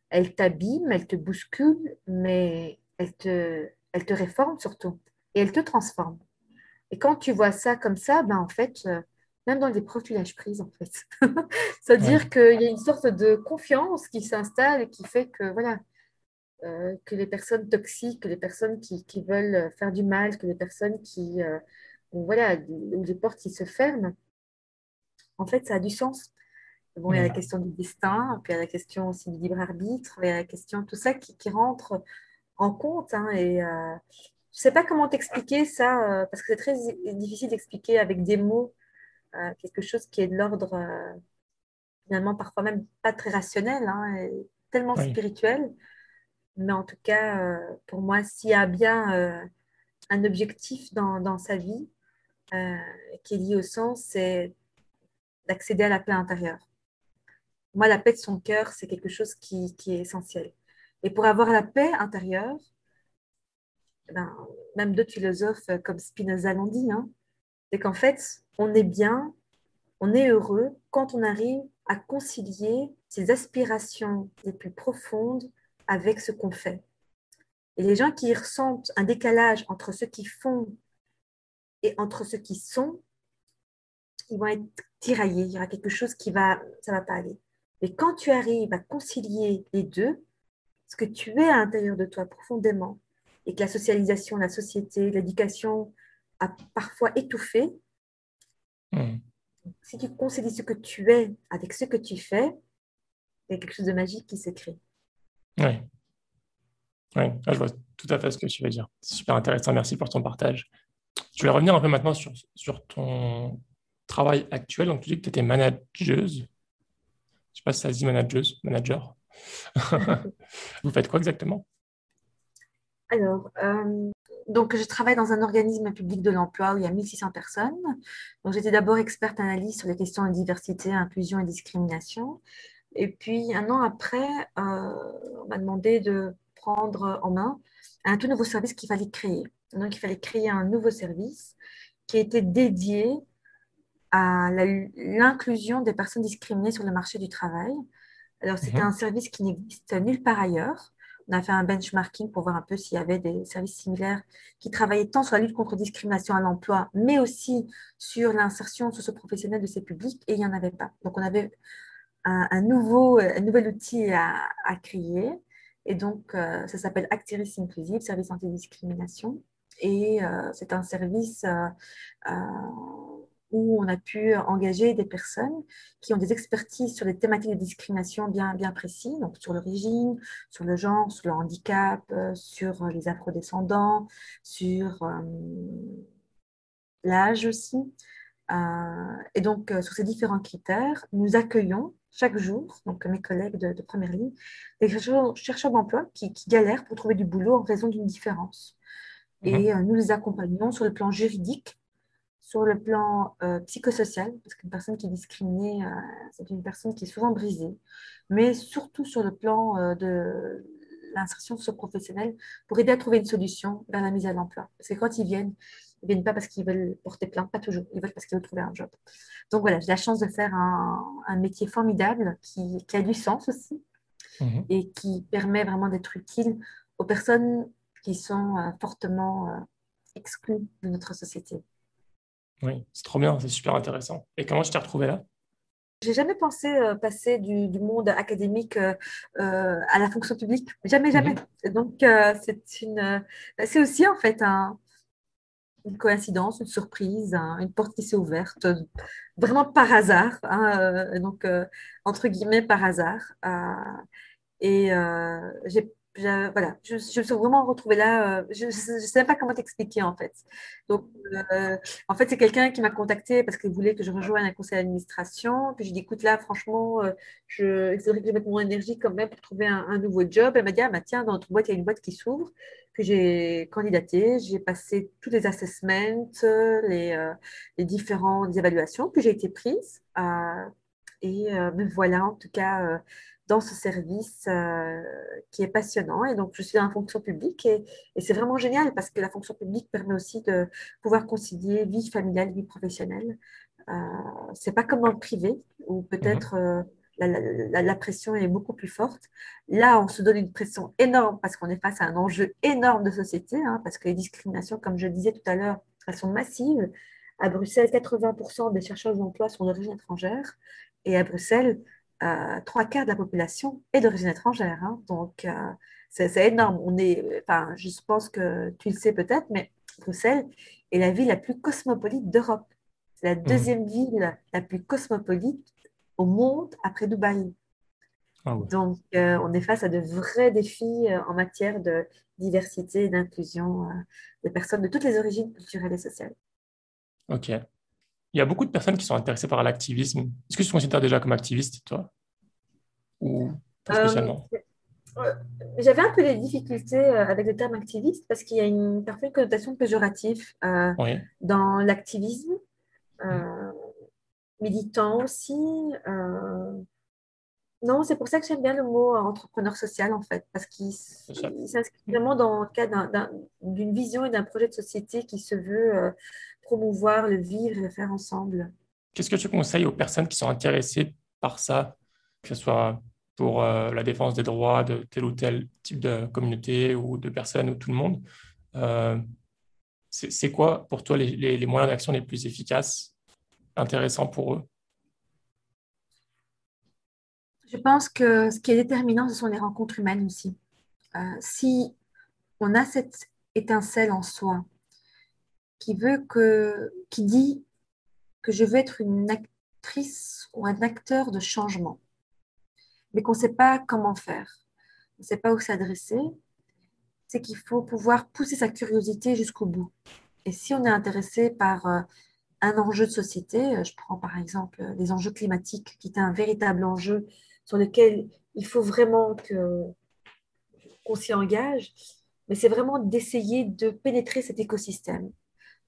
elle t'abîme, elle te bouscule, mais elle te, elle te réforme surtout et elle te transforme. Et quand tu vois ça comme ça, ben en fait, euh, même dans l'épreuve, tu lâches prise en fait. *laughs* C'est-à-dire qu'il y a une sorte de confiance qui s'installe et qui fait que voilà, que les personnes toxiques, que les personnes qui, qui, veulent faire du mal, que les personnes qui, voilà, où les portes qui se ferment, en fait, ça a du sens. Bon, il y a la question du destin, puis il y a la question aussi du libre arbitre, il y a la question, tout ça qui, qui rentre en compte. Hein, et euh, je ne sais pas comment t'expliquer ça, euh, parce que c'est très difficile d'expliquer avec des mots euh, quelque chose qui est de l'ordre, finalement, parfois même pas très rationnel, hein, et tellement spirituel. Mais en tout cas, pour moi, s'il y a bien un objectif dans, dans sa vie qui est lié au sens, c'est d'accéder à la paix intérieure. Moi, la paix de son cœur, c'est quelque chose qui, qui, est essentiel. Et pour avoir la paix intérieure, eh ben, même d'autres philosophes comme Spinoza l'ont dit, hein, c'est qu'en fait, on est bien, on est heureux quand on arrive à concilier ses aspirations les plus profondes avec ce qu'on fait. Et les gens qui ressentent un décalage entre ce qu'ils font et entre ce qu'ils sont, ils vont être tiraillés. Il y aura quelque chose qui va, ça va pas aller. Et quand tu arrives à concilier les deux, ce que tu es à l'intérieur de toi profondément, et que la socialisation, la société, l'éducation a parfois étouffé, hmm. si tu concilies ce que tu es avec ce que tu fais, il y a quelque chose de magique qui s'écrit. Oui. Oui, je vois tout à fait ce que tu veux dire. C'est super intéressant. Merci pour ton partage. Je vais revenir un peu maintenant sur, sur ton travail actuel. Donc, tu dis que tu étais manageuse. Je ne sais pas si ça se dit manageuse, manager. *laughs* Vous faites quoi exactement? Alors, euh, donc je travaille dans un organisme public de l'emploi où il y a 1600 personnes. Donc, j'étais d'abord experte analyse sur les questions de diversité, inclusion et discrimination. Et puis, un an après, euh, on m'a demandé de prendre en main un tout nouveau service qu'il fallait créer. Donc, il fallait créer un nouveau service qui était dédié à l'inclusion des personnes discriminées sur le marché du travail. Alors, c'était mhm. un service qui n'existe nulle part ailleurs. On a fait un benchmarking pour voir un peu s'il y avait des services similaires qui travaillaient tant sur la lutte contre la discrimination à l'emploi, mais aussi sur l'insertion socio-professionnelle de ces publics, et il n'y en avait pas. Donc, on avait un, nouveau, un nouvel outil à, créer, et donc, euh, ça s'appelle Actiris Inclusive, service anti-discrimination, et euh, c'est un service euh, où on a pu engager des personnes qui ont des expertises sur des thématiques de discrimination bien, bien précises, donc sur l'origine, sur le genre, sur le handicap, euh, sur les afrodescendants, sur euh, l'âge aussi. Euh, et donc, sur ces différents critères, nous accueillons chaque jour, donc mes collègues de, première ligne, des chercheurs, d'emploi qui, galèrent pour trouver du boulot en raison d'une différence. Et mmh. nous les accompagnons sur le plan juridique sur le plan euh, psychosocial, parce qu'une personne qui est discriminée, euh, c'est une personne qui est souvent brisée, mais surtout sur le plan euh, de l'insertion socio-professionnelle pour aider à trouver une solution vers la mise à l'emploi. Parce que quand ils viennent, ils ne viennent pas parce qu'ils veulent porter plainte, pas toujours, ils veulent parce qu'ils veulent trouver un job. Donc voilà, j'ai la chance de faire un, métier formidable qui, a du sens aussi mhm. et qui permet vraiment d'être utile aux personnes qui sont fortement exclues de notre société. Oui, c'est trop bien, c'est super intéressant. Et comment je t'ai retrouvé là? J'ai jamais pensé euh, passer du, monde académique euh, euh, à la fonction publique. Jamais, jamais. Mhm. Donc, c'est une, c'est aussi en fait une coïncidence, une surprise, une porte qui s'est ouverte, vraiment par hasard. Hein, donc, entre guillemets, par hasard. et j'ai voilà, je, me suis vraiment retrouvée là. Euh, je ne sais pas comment t'expliquer en fait. Donc, euh, en fait, c'est quelqu'un qui m'a contacté parce qu'il voulait que je rejoigne un conseil d'administration. Puis j'ai dit, écoute, là, franchement, euh, je, il faudrait que je mette mon énergie quand même pour trouver un, nouveau job. Elle m'a dit, ah, bah, tiens, dans notre boîte, il y a une boîte qui s'ouvre. Puis j'ai candidaté, j'ai passé tous les assessments, les, les différentes évaluations. Puis j'ai été prise. et voilà, en tout cas dans ce service euh, qui est passionnant. Et donc, je suis dans la fonction publique et, c'est vraiment génial parce que la fonction publique permet aussi de pouvoir concilier vie familiale, vie professionnelle. Euh, c'est pas comme dans le privé où peut-être mhm. euh, la, pression est beaucoup plus forte. Là, on se donne une pression énorme parce qu'on est face à un enjeu énorme de société, hein, parce que les discriminations, comme je disais tout à l'heure, elles sont massives. À Bruxelles, 80% des chercheurs d'emploi sont d'origine étrangère. Et à Bruxelles, trois quarts de la population est d'origine étrangère. Hein. donc, euh, C'est énorme. On est, enfin, je pense que tu le sais peut-être, mais Bruxelles est la ville la plus cosmopolite d'Europe. C'est la mmh. deuxième ville la plus cosmopolite au monde après Dubaï. Ah Donc, euh, on est face à de vrais défis euh, en matière de diversité et d'inclusion euh, des personnes de toutes les origines culturelles et sociales. Ok. Il y a beaucoup de personnes qui sont intéressées par l'activisme. Est-ce que tu te considères déjà comme activiste, toi? Ou pas spécialement? J'avais un peu des difficultés avec le terme activiste parce qu'il y a une parfaite connotation péjorative dans l'activisme. Militant aussi. Non, c'est pour ça que j'aime bien le mot euh, entrepreneur social, en fait, parce qu'il s'inscrit vraiment dans le cadre d'une vision et d'un projet de société qui se veut euh, promouvoir le vivre et le faire ensemble. Qu'est-ce que tu conseilles aux personnes qui sont intéressées par ça, que ce soit pour euh, la défense des droits de tel ou tel type de communauté ou de personnes ou tout le monde C'est quoi pour toi les moyens d'action les plus efficaces, intéressants pour eux? Je pense que ce qui est déterminant, ce sont les rencontres humaines aussi. Euh, si on a cette étincelle en soi qui veut que, qui dit que je veux être une actrice ou un acteur de changement, mais qu'on ne sait pas comment faire, on ne sait pas où s'adresser, c'est qu'il faut pouvoir pousser sa curiosité jusqu'au bout. Et si on est intéressé par euh, un enjeu de société, euh, je prends par exemple les enjeux climatiques, qui est un véritable enjeu sur lequel il faut vraiment qu'on s'y engage, mais c'est vraiment d'essayer de pénétrer cet écosystème.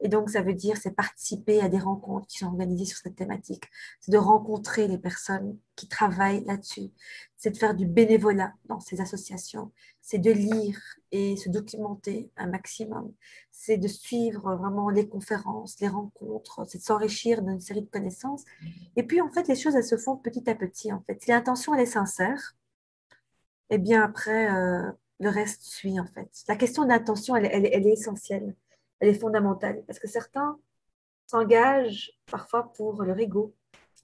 Et donc, ça veut dire, c'est participer à des rencontres qui sont organisées sur cette thématique. C'est de rencontrer les personnes qui travaillent là-dessus. C'est de faire du bénévolat dans ces associations. C'est de lire et se documenter un maximum. C'est de suivre vraiment les conférences, les rencontres. C'est de s'enrichir d'une série de connaissances. Et puis, en fait, les choses, elles se font petit à petit. En fait, si l'intention, elle est sincère, eh bien, après, euh, le reste suit, en fait. La question d'intention, elle, elle, elle est essentielle elle est fondamentale parce que certains s'engagent parfois pour leur ego,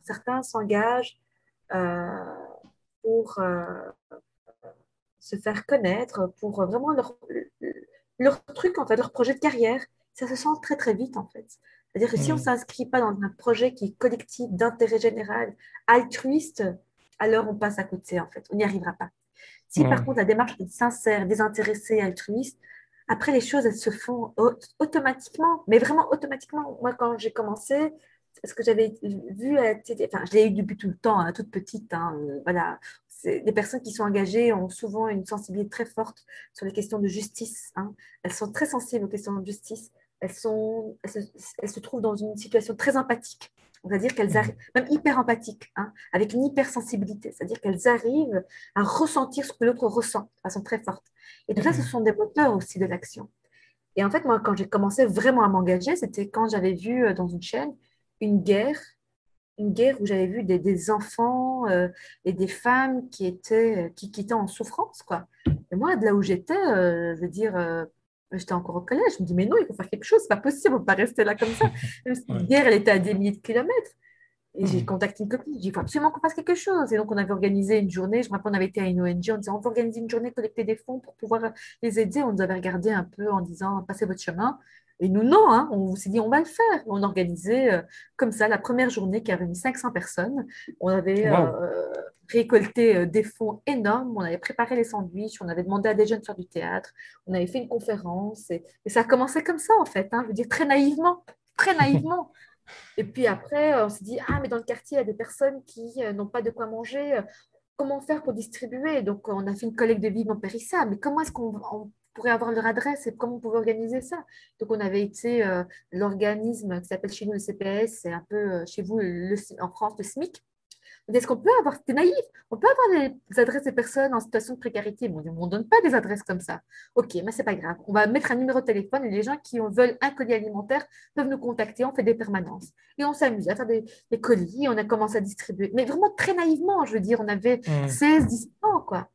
certains s'engagent euh, pour euh, se faire connaître, pour vraiment leur, leur truc, en fait, leur projet de carrière. Ça se sent très très vite en fait. C'est-à-dire que si on ne mmh. s'inscrit pas dans un projet qui est collectif, d'intérêt général, altruiste, alors on passe à côté en fait. On n'y arrivera pas. Si par contre la démarche est sincère, désintéressée, altruiste, après, les choses, elles se font automatiquement, mais vraiment automatiquement. Moi, quand j'ai commencé, parce que j'avais vu enfin, je l'ai eu depuis tout le temps, hein, toute petite, hein, euh, voilà. Les personnes qui sont engagées ont souvent une sensibilité très forte sur les questions de justice. Hein. Elles sont très sensibles aux questions de justice. Elles, sont, elles se trouvent dans une situation très empathique on va dire qu'elles mmh. arrivent, même hyper empathiques, hein, avec une hypersensibilité, c'est-à-dire qu'elles arrivent à ressentir ce que l'autre ressent de façon très forte. Et tout ça, ce mmh. sont des moteurs aussi de l'action. Et en fait, moi, quand j'ai commencé vraiment à m'engager, c'était quand j'avais vu euh, dans une chaîne une guerre, une guerre où j'avais vu des, enfants euh, et des femmes qui étaient, qui, qui, étaient en souffrance, quoi. Et moi, de là où j'étais, euh, je veux dire, J'étais encore au collège. Je me dis, mais non, il faut faire quelque chose. C'est pas possible. On peut pas rester là comme ça. *laughs* Guerre, elle était à des milliers de kilomètres. Et j'ai mmh. contacté une copine. J'ai dit, il faut absolument qu'on fasse quelque chose. Et donc, on avait organisé une journée. Je me rappelle, on avait été à une ONG en disant, on va organiser une journée, collecter des fonds pour pouvoir les aider. On nous avait regardé un peu en disant, passez votre chemin. Et nous, non, hein, on s'est dit, on va le faire. On organisait euh, comme ça la première journée qui avait mis 500 personnes. On avait euh, récolté euh, des fonds énormes, on avait préparé les sandwichs, on avait demandé à des jeunes de faire du théâtre, on avait fait une conférence. Et, ça a commencé comme ça, en fait. Hein, je veux dire, très naïvement, très naïvement. *laughs* et puis après, on s'est dit, ah, mais dans le quartier, il y a des personnes qui n'ont pas de quoi manger comment faire pour distribuer? Donc, on a fait une collecte de vivres non périssables. Mais comment est-ce qu'on pourrait avoir leur adresse et comment on pouvait organiser ça. Donc, on avait été euh, l'organisme qui s'appelle chez nous le CPS, c'est un peu euh, chez vous en France le SMIC. Est-ce qu'on peut avoir, c'est naïf, on peut avoir les adresses des personnes en situation de précarité. Bon, on ne donne pas des adresses comme ça. Ok, mais c'est pas grave. On va mettre un numéro de téléphone et les gens qui veulent un colis alimentaire peuvent nous contacter. On fait des permanences. Et on s'amuse à faire des, colis. On a commencé à distribuer. Mais vraiment très naïvement, je veux dire, on avait 16, mmh. 17 ans, quoi.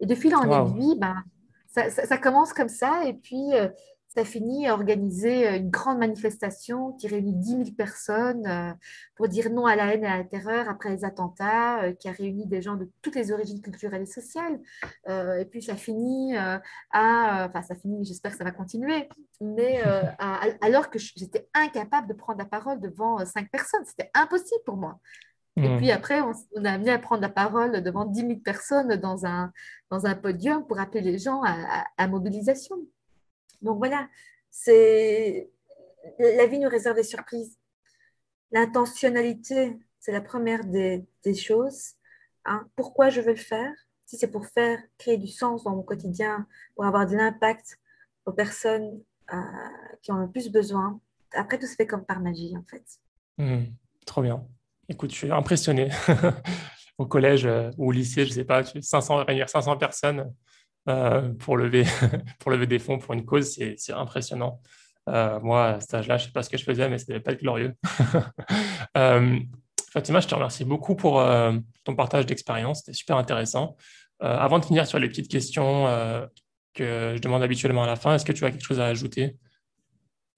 Et de fil en aiguille, ben, ça, commence comme ça, et puis euh, ça finit à organiser une grande manifestation qui réunit 10 000 personnes euh, pour dire non à la haine et à la terreur après les attentats, euh, qui a réuni des gens de toutes les origines culturelles et sociales. Euh, et puis ça finit à, enfin ça finit, j'espère que ça va continuer, mais alors que j'étais incapable de prendre la parole devant cinq personnes, c'était impossible pour moi. Et puis après, on, a amené à prendre la parole devant 10 000 personnes dans un, dans un podium pour appeler les gens à, mobilisation. Donc voilà, c'est la vie nous réserve des surprises. L'intentionnalité, c'est la première des, des choses. Hein. Pourquoi je veux le faire? Si c'est pour faire créer du sens dans mon quotidien, pour avoir de l'impact aux personnes euh, qui en ont le plus besoin, après tout se fait comme par magie en fait. Mmh, trop bien. Écoute, je suis impressionné. *laughs* au collège euh, ou au lycée, je ne sais pas, 500, 500 personnes euh, pour, lever, *laughs* pour lever des fonds pour une cause, c'est impressionnant. Euh, moi, à cet âge-là, je ne sais pas ce que je faisais, mais ce n'était pas glorieux. *laughs* Fatima, je te remercie beaucoup pour ton partage d'expérience. C'était super intéressant. avant de finir sur les petites questions que je demande habituellement à la fin, est-ce que tu as quelque chose à ajouter?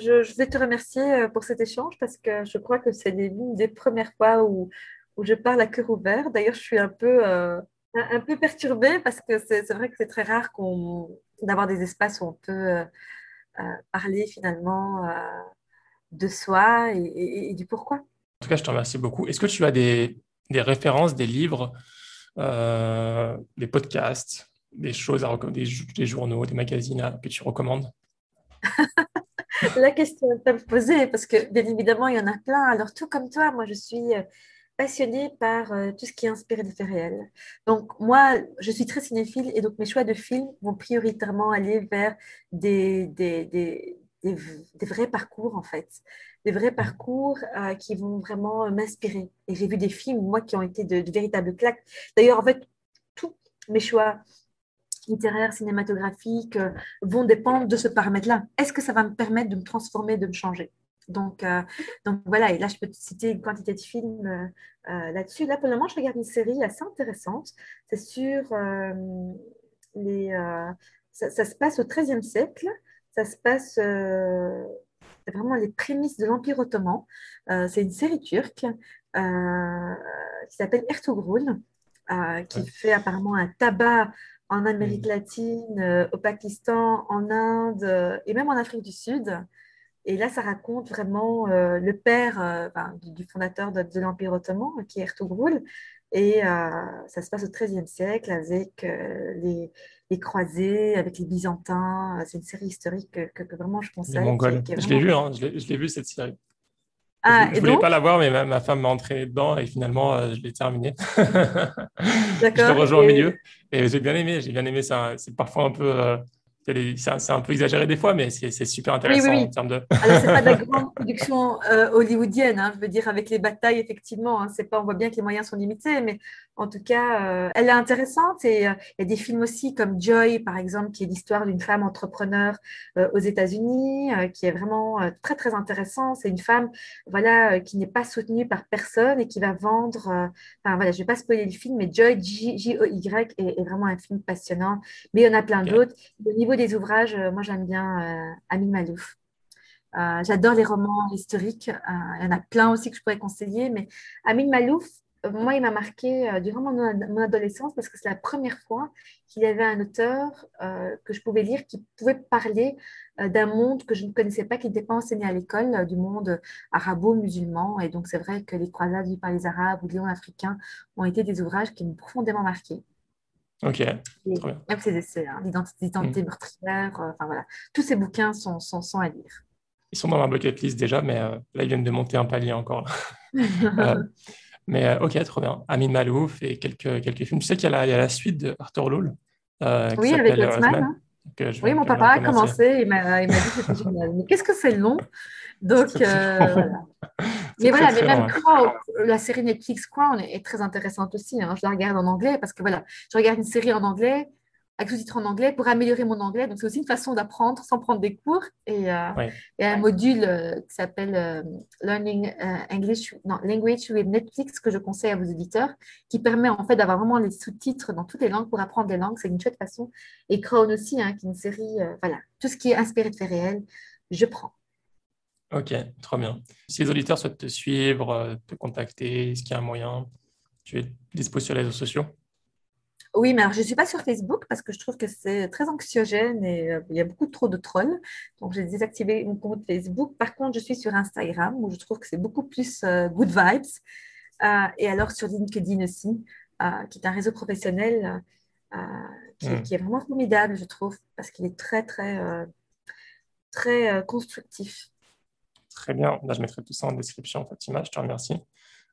Je, vais te remercier euh, pour cet échange parce que je crois que c'est l'une des premières fois où, où je parle à cœur ouvert. D'ailleurs, je suis un peu, euh, un peu perturbée parce que c'est vrai que c'est très rare d'avoir des espaces où on peut euh, parler finalement de soi et, du pourquoi. En tout cas, je te remercie beaucoup. Est-ce que tu as des, des références, des livres, des podcasts, des choses à des, des journaux, des magazines que tu recommandes? *laughs* la question est me poser parce que bien évidemment, il y en a plein. Alors, tout comme toi, moi, je suis euh, passionnée par euh, tout ce qui est inspiré de faits réels. Donc, moi, je suis très cinéphile et donc mes choix de films vont prioritairement aller vers des, des, des, des, vrais parcours, en fait. Des vrais parcours euh, qui vont vraiment m'inspirer. Et j'ai vu des films, moi, qui ont été de, de véritables claques. D'ailleurs, en fait, tous mes choix littéraires, cinématographiques euh, vont dépendre de ce paramètre-là. Est-ce que ça va me permettre de me transformer, de me changer? Donc, euh, donc voilà, et là, je peux te citer une quantité de films euh, là-dessus. Là, pour le moment, je regarde une série assez intéressante. C'est sur les... Ça, ça, se passe au XIIIe siècle. Ça se passe... c'est vraiment les prémices de l'Empire ottoman. c'est une série turque qui s'appelle Ertugrul, qui fait apparemment un tabac en Amérique latine, euh, au Pakistan, en Inde euh, et même en Afrique du Sud. Et là, ça raconte vraiment euh, le père du, fondateur de, l'Empire ottoman, qui est Ertugrul. Et ça se passe au XIIIe siècle avec les, les, croisés, avec les Byzantins. C'est une série historique que, vraiment je conseille. Je l'ai vu, hein, je l'ai vu cette série. Ah, je ne voulais pas la voir, mais ma, femme m'a entraîné dedans et finalement, euh, je l'ai terminé. *laughs* je te rejoins au milieu. Et j'ai bien aimé, j'ai bien aimé. C'est parfois un peu euh, c'est un peu exagéré des fois, mais c'est super intéressant en termes de. Alors, c'est pas de la *laughs* grande production euh, hollywoodienne, hein, je veux dire, avec les batailles, effectivement. Hein, pas, on voit bien que les moyens sont limités, mais en tout cas, euh, elle est intéressante. Et euh, il y a des films aussi comme Joy, par exemple, qui est l'histoire d'une femme entrepreneur aux États-Unis, qui est vraiment très, très intéressant. C'est une femme voilà, qui n'est pas soutenue par personne et qui va vendre. enfin, voilà, je vais pas spoiler le film, mais Joy, J-O-Y, est, vraiment un film passionnant. Mais il y en a plein d'autres. Au niveau des ouvrages, euh, moi j'aime bien euh, Amin Malouf. Euh, j'adore les romans historiques. il y en a plein aussi que je pourrais conseiller, mais Amin Malouf, moi, il m'a marqué durant mon, adolescence parce que c'est la première fois qu'il y avait un auteur que je pouvais lire qui pouvait parler d'un monde que je ne connaissais pas, qui n'était pas enseigné à l'école, du monde arabo-musulman. Et donc, c'est vrai que Les croisades vues par les Arabes ou Lions africains ont été des ouvrages qui m'ont profondément marqué. Ok. Même ses essais, hein, l'identité mm. meurtrière, euh, enfin voilà. Tous ces bouquins sont, sont, sont, à lire. Ils sont dans ma bucket list déjà, mais euh, là, ils viennent de monter un palier encore. *laughs* Euh, mais ok, trop bien. Amin Malouf et quelques, quelques films. Tu sais qu'il y, y, a la suite de Arthur Loul. oui, avec Othman. Hein. Oui, mon papa a commencé, il m'a dit que c'était génial. Mais qu'est-ce que c'est long? Donc, voilà. Mais voilà, mais même Crown, la série Netflix Crown est, très intéressante aussi. Hein. Je la regarde en anglais parce que voilà, je regarde une série en anglais avec sous-titres en anglais pour améliorer mon anglais. Donc, c'est aussi une façon d'apprendre sans prendre des cours. Et, euh, et un module euh, qui s'appelle euh, Learning English, non, Language with Netflix que je conseille à vos auditeurs, qui permet en fait d'avoir vraiment les sous-titres dans toutes les langues pour apprendre des langues. C'est une chouette façon. Et Crown aussi, hein, qui est une série, voilà, tout ce qui est inspiré de faits réels, je prends. Ok, trop bien. Si les auditeurs souhaitent te suivre, te contacter, est-ce qu'il y a un moyen? Tu es dispo sur les réseaux sociaux? Oui, mais alors je ne suis pas sur Facebook parce que je trouve que c'est très anxiogène et euh, il y a beaucoup trop de trolls. Donc, j'ai désactivé mon compte Facebook. Par contre, je suis sur Instagram où je trouve que c'est beaucoup plus euh, good vibes. Euh, et alors sur LinkedIn aussi, qui est un réseau professionnel qui, hmm. qui, est vraiment formidable, je trouve, parce qu'il est très, très, très constructif. Très bien. Là, je mettrai tout ça en description, Fatima. Je te remercie.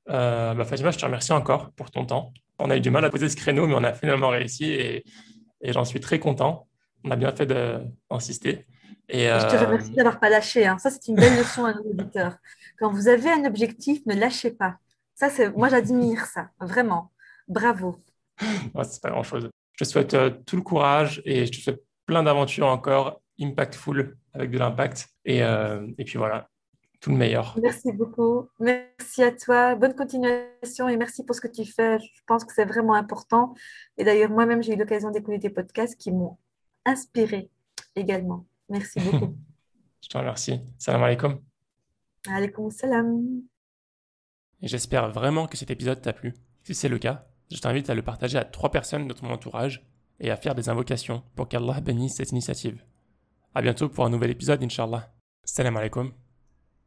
Bah, Fatima, je te remercie encore pour ton temps. On a eu du mal à poser ce créneau, mais on a finalement réussi et, j'en suis très content. On a bien fait d'insister. Et, Je te euh, remercie d'avoir pas lâché. Hein. Ça, c'est une belle leçon à nos auditeurs. Quand vous avez un objectif, ne lâchez pas. Ça, c'est moi, j'admire ça, vraiment. Bravo. ouais, c'est pas grand-chose. Je te souhaite euh, tout le courage et je te souhaite plein d'aventures encore, impactful, avec de l'impact. Et, euh, et puis voilà, tout le meilleur. Merci beaucoup. Merci à toi. Bonne continuation et merci pour ce que tu fais. Je pense que c'est vraiment important. Et d'ailleurs, moi-même, j'ai eu l'occasion d'écouter tes podcasts qui m'ont inspiré également. Merci beaucoup. *laughs* Je te remercie. Salam alaikum. Alaikum salam. J'espère vraiment que cet épisode t'a plu. Si c'est le cas, je t'invite à le partager à trois personnes de ton entourage et à faire des invocations pour qu'Allah bénisse cette initiative. À bientôt pour un nouvel épisode, Inch'Allah. Salam alaikum.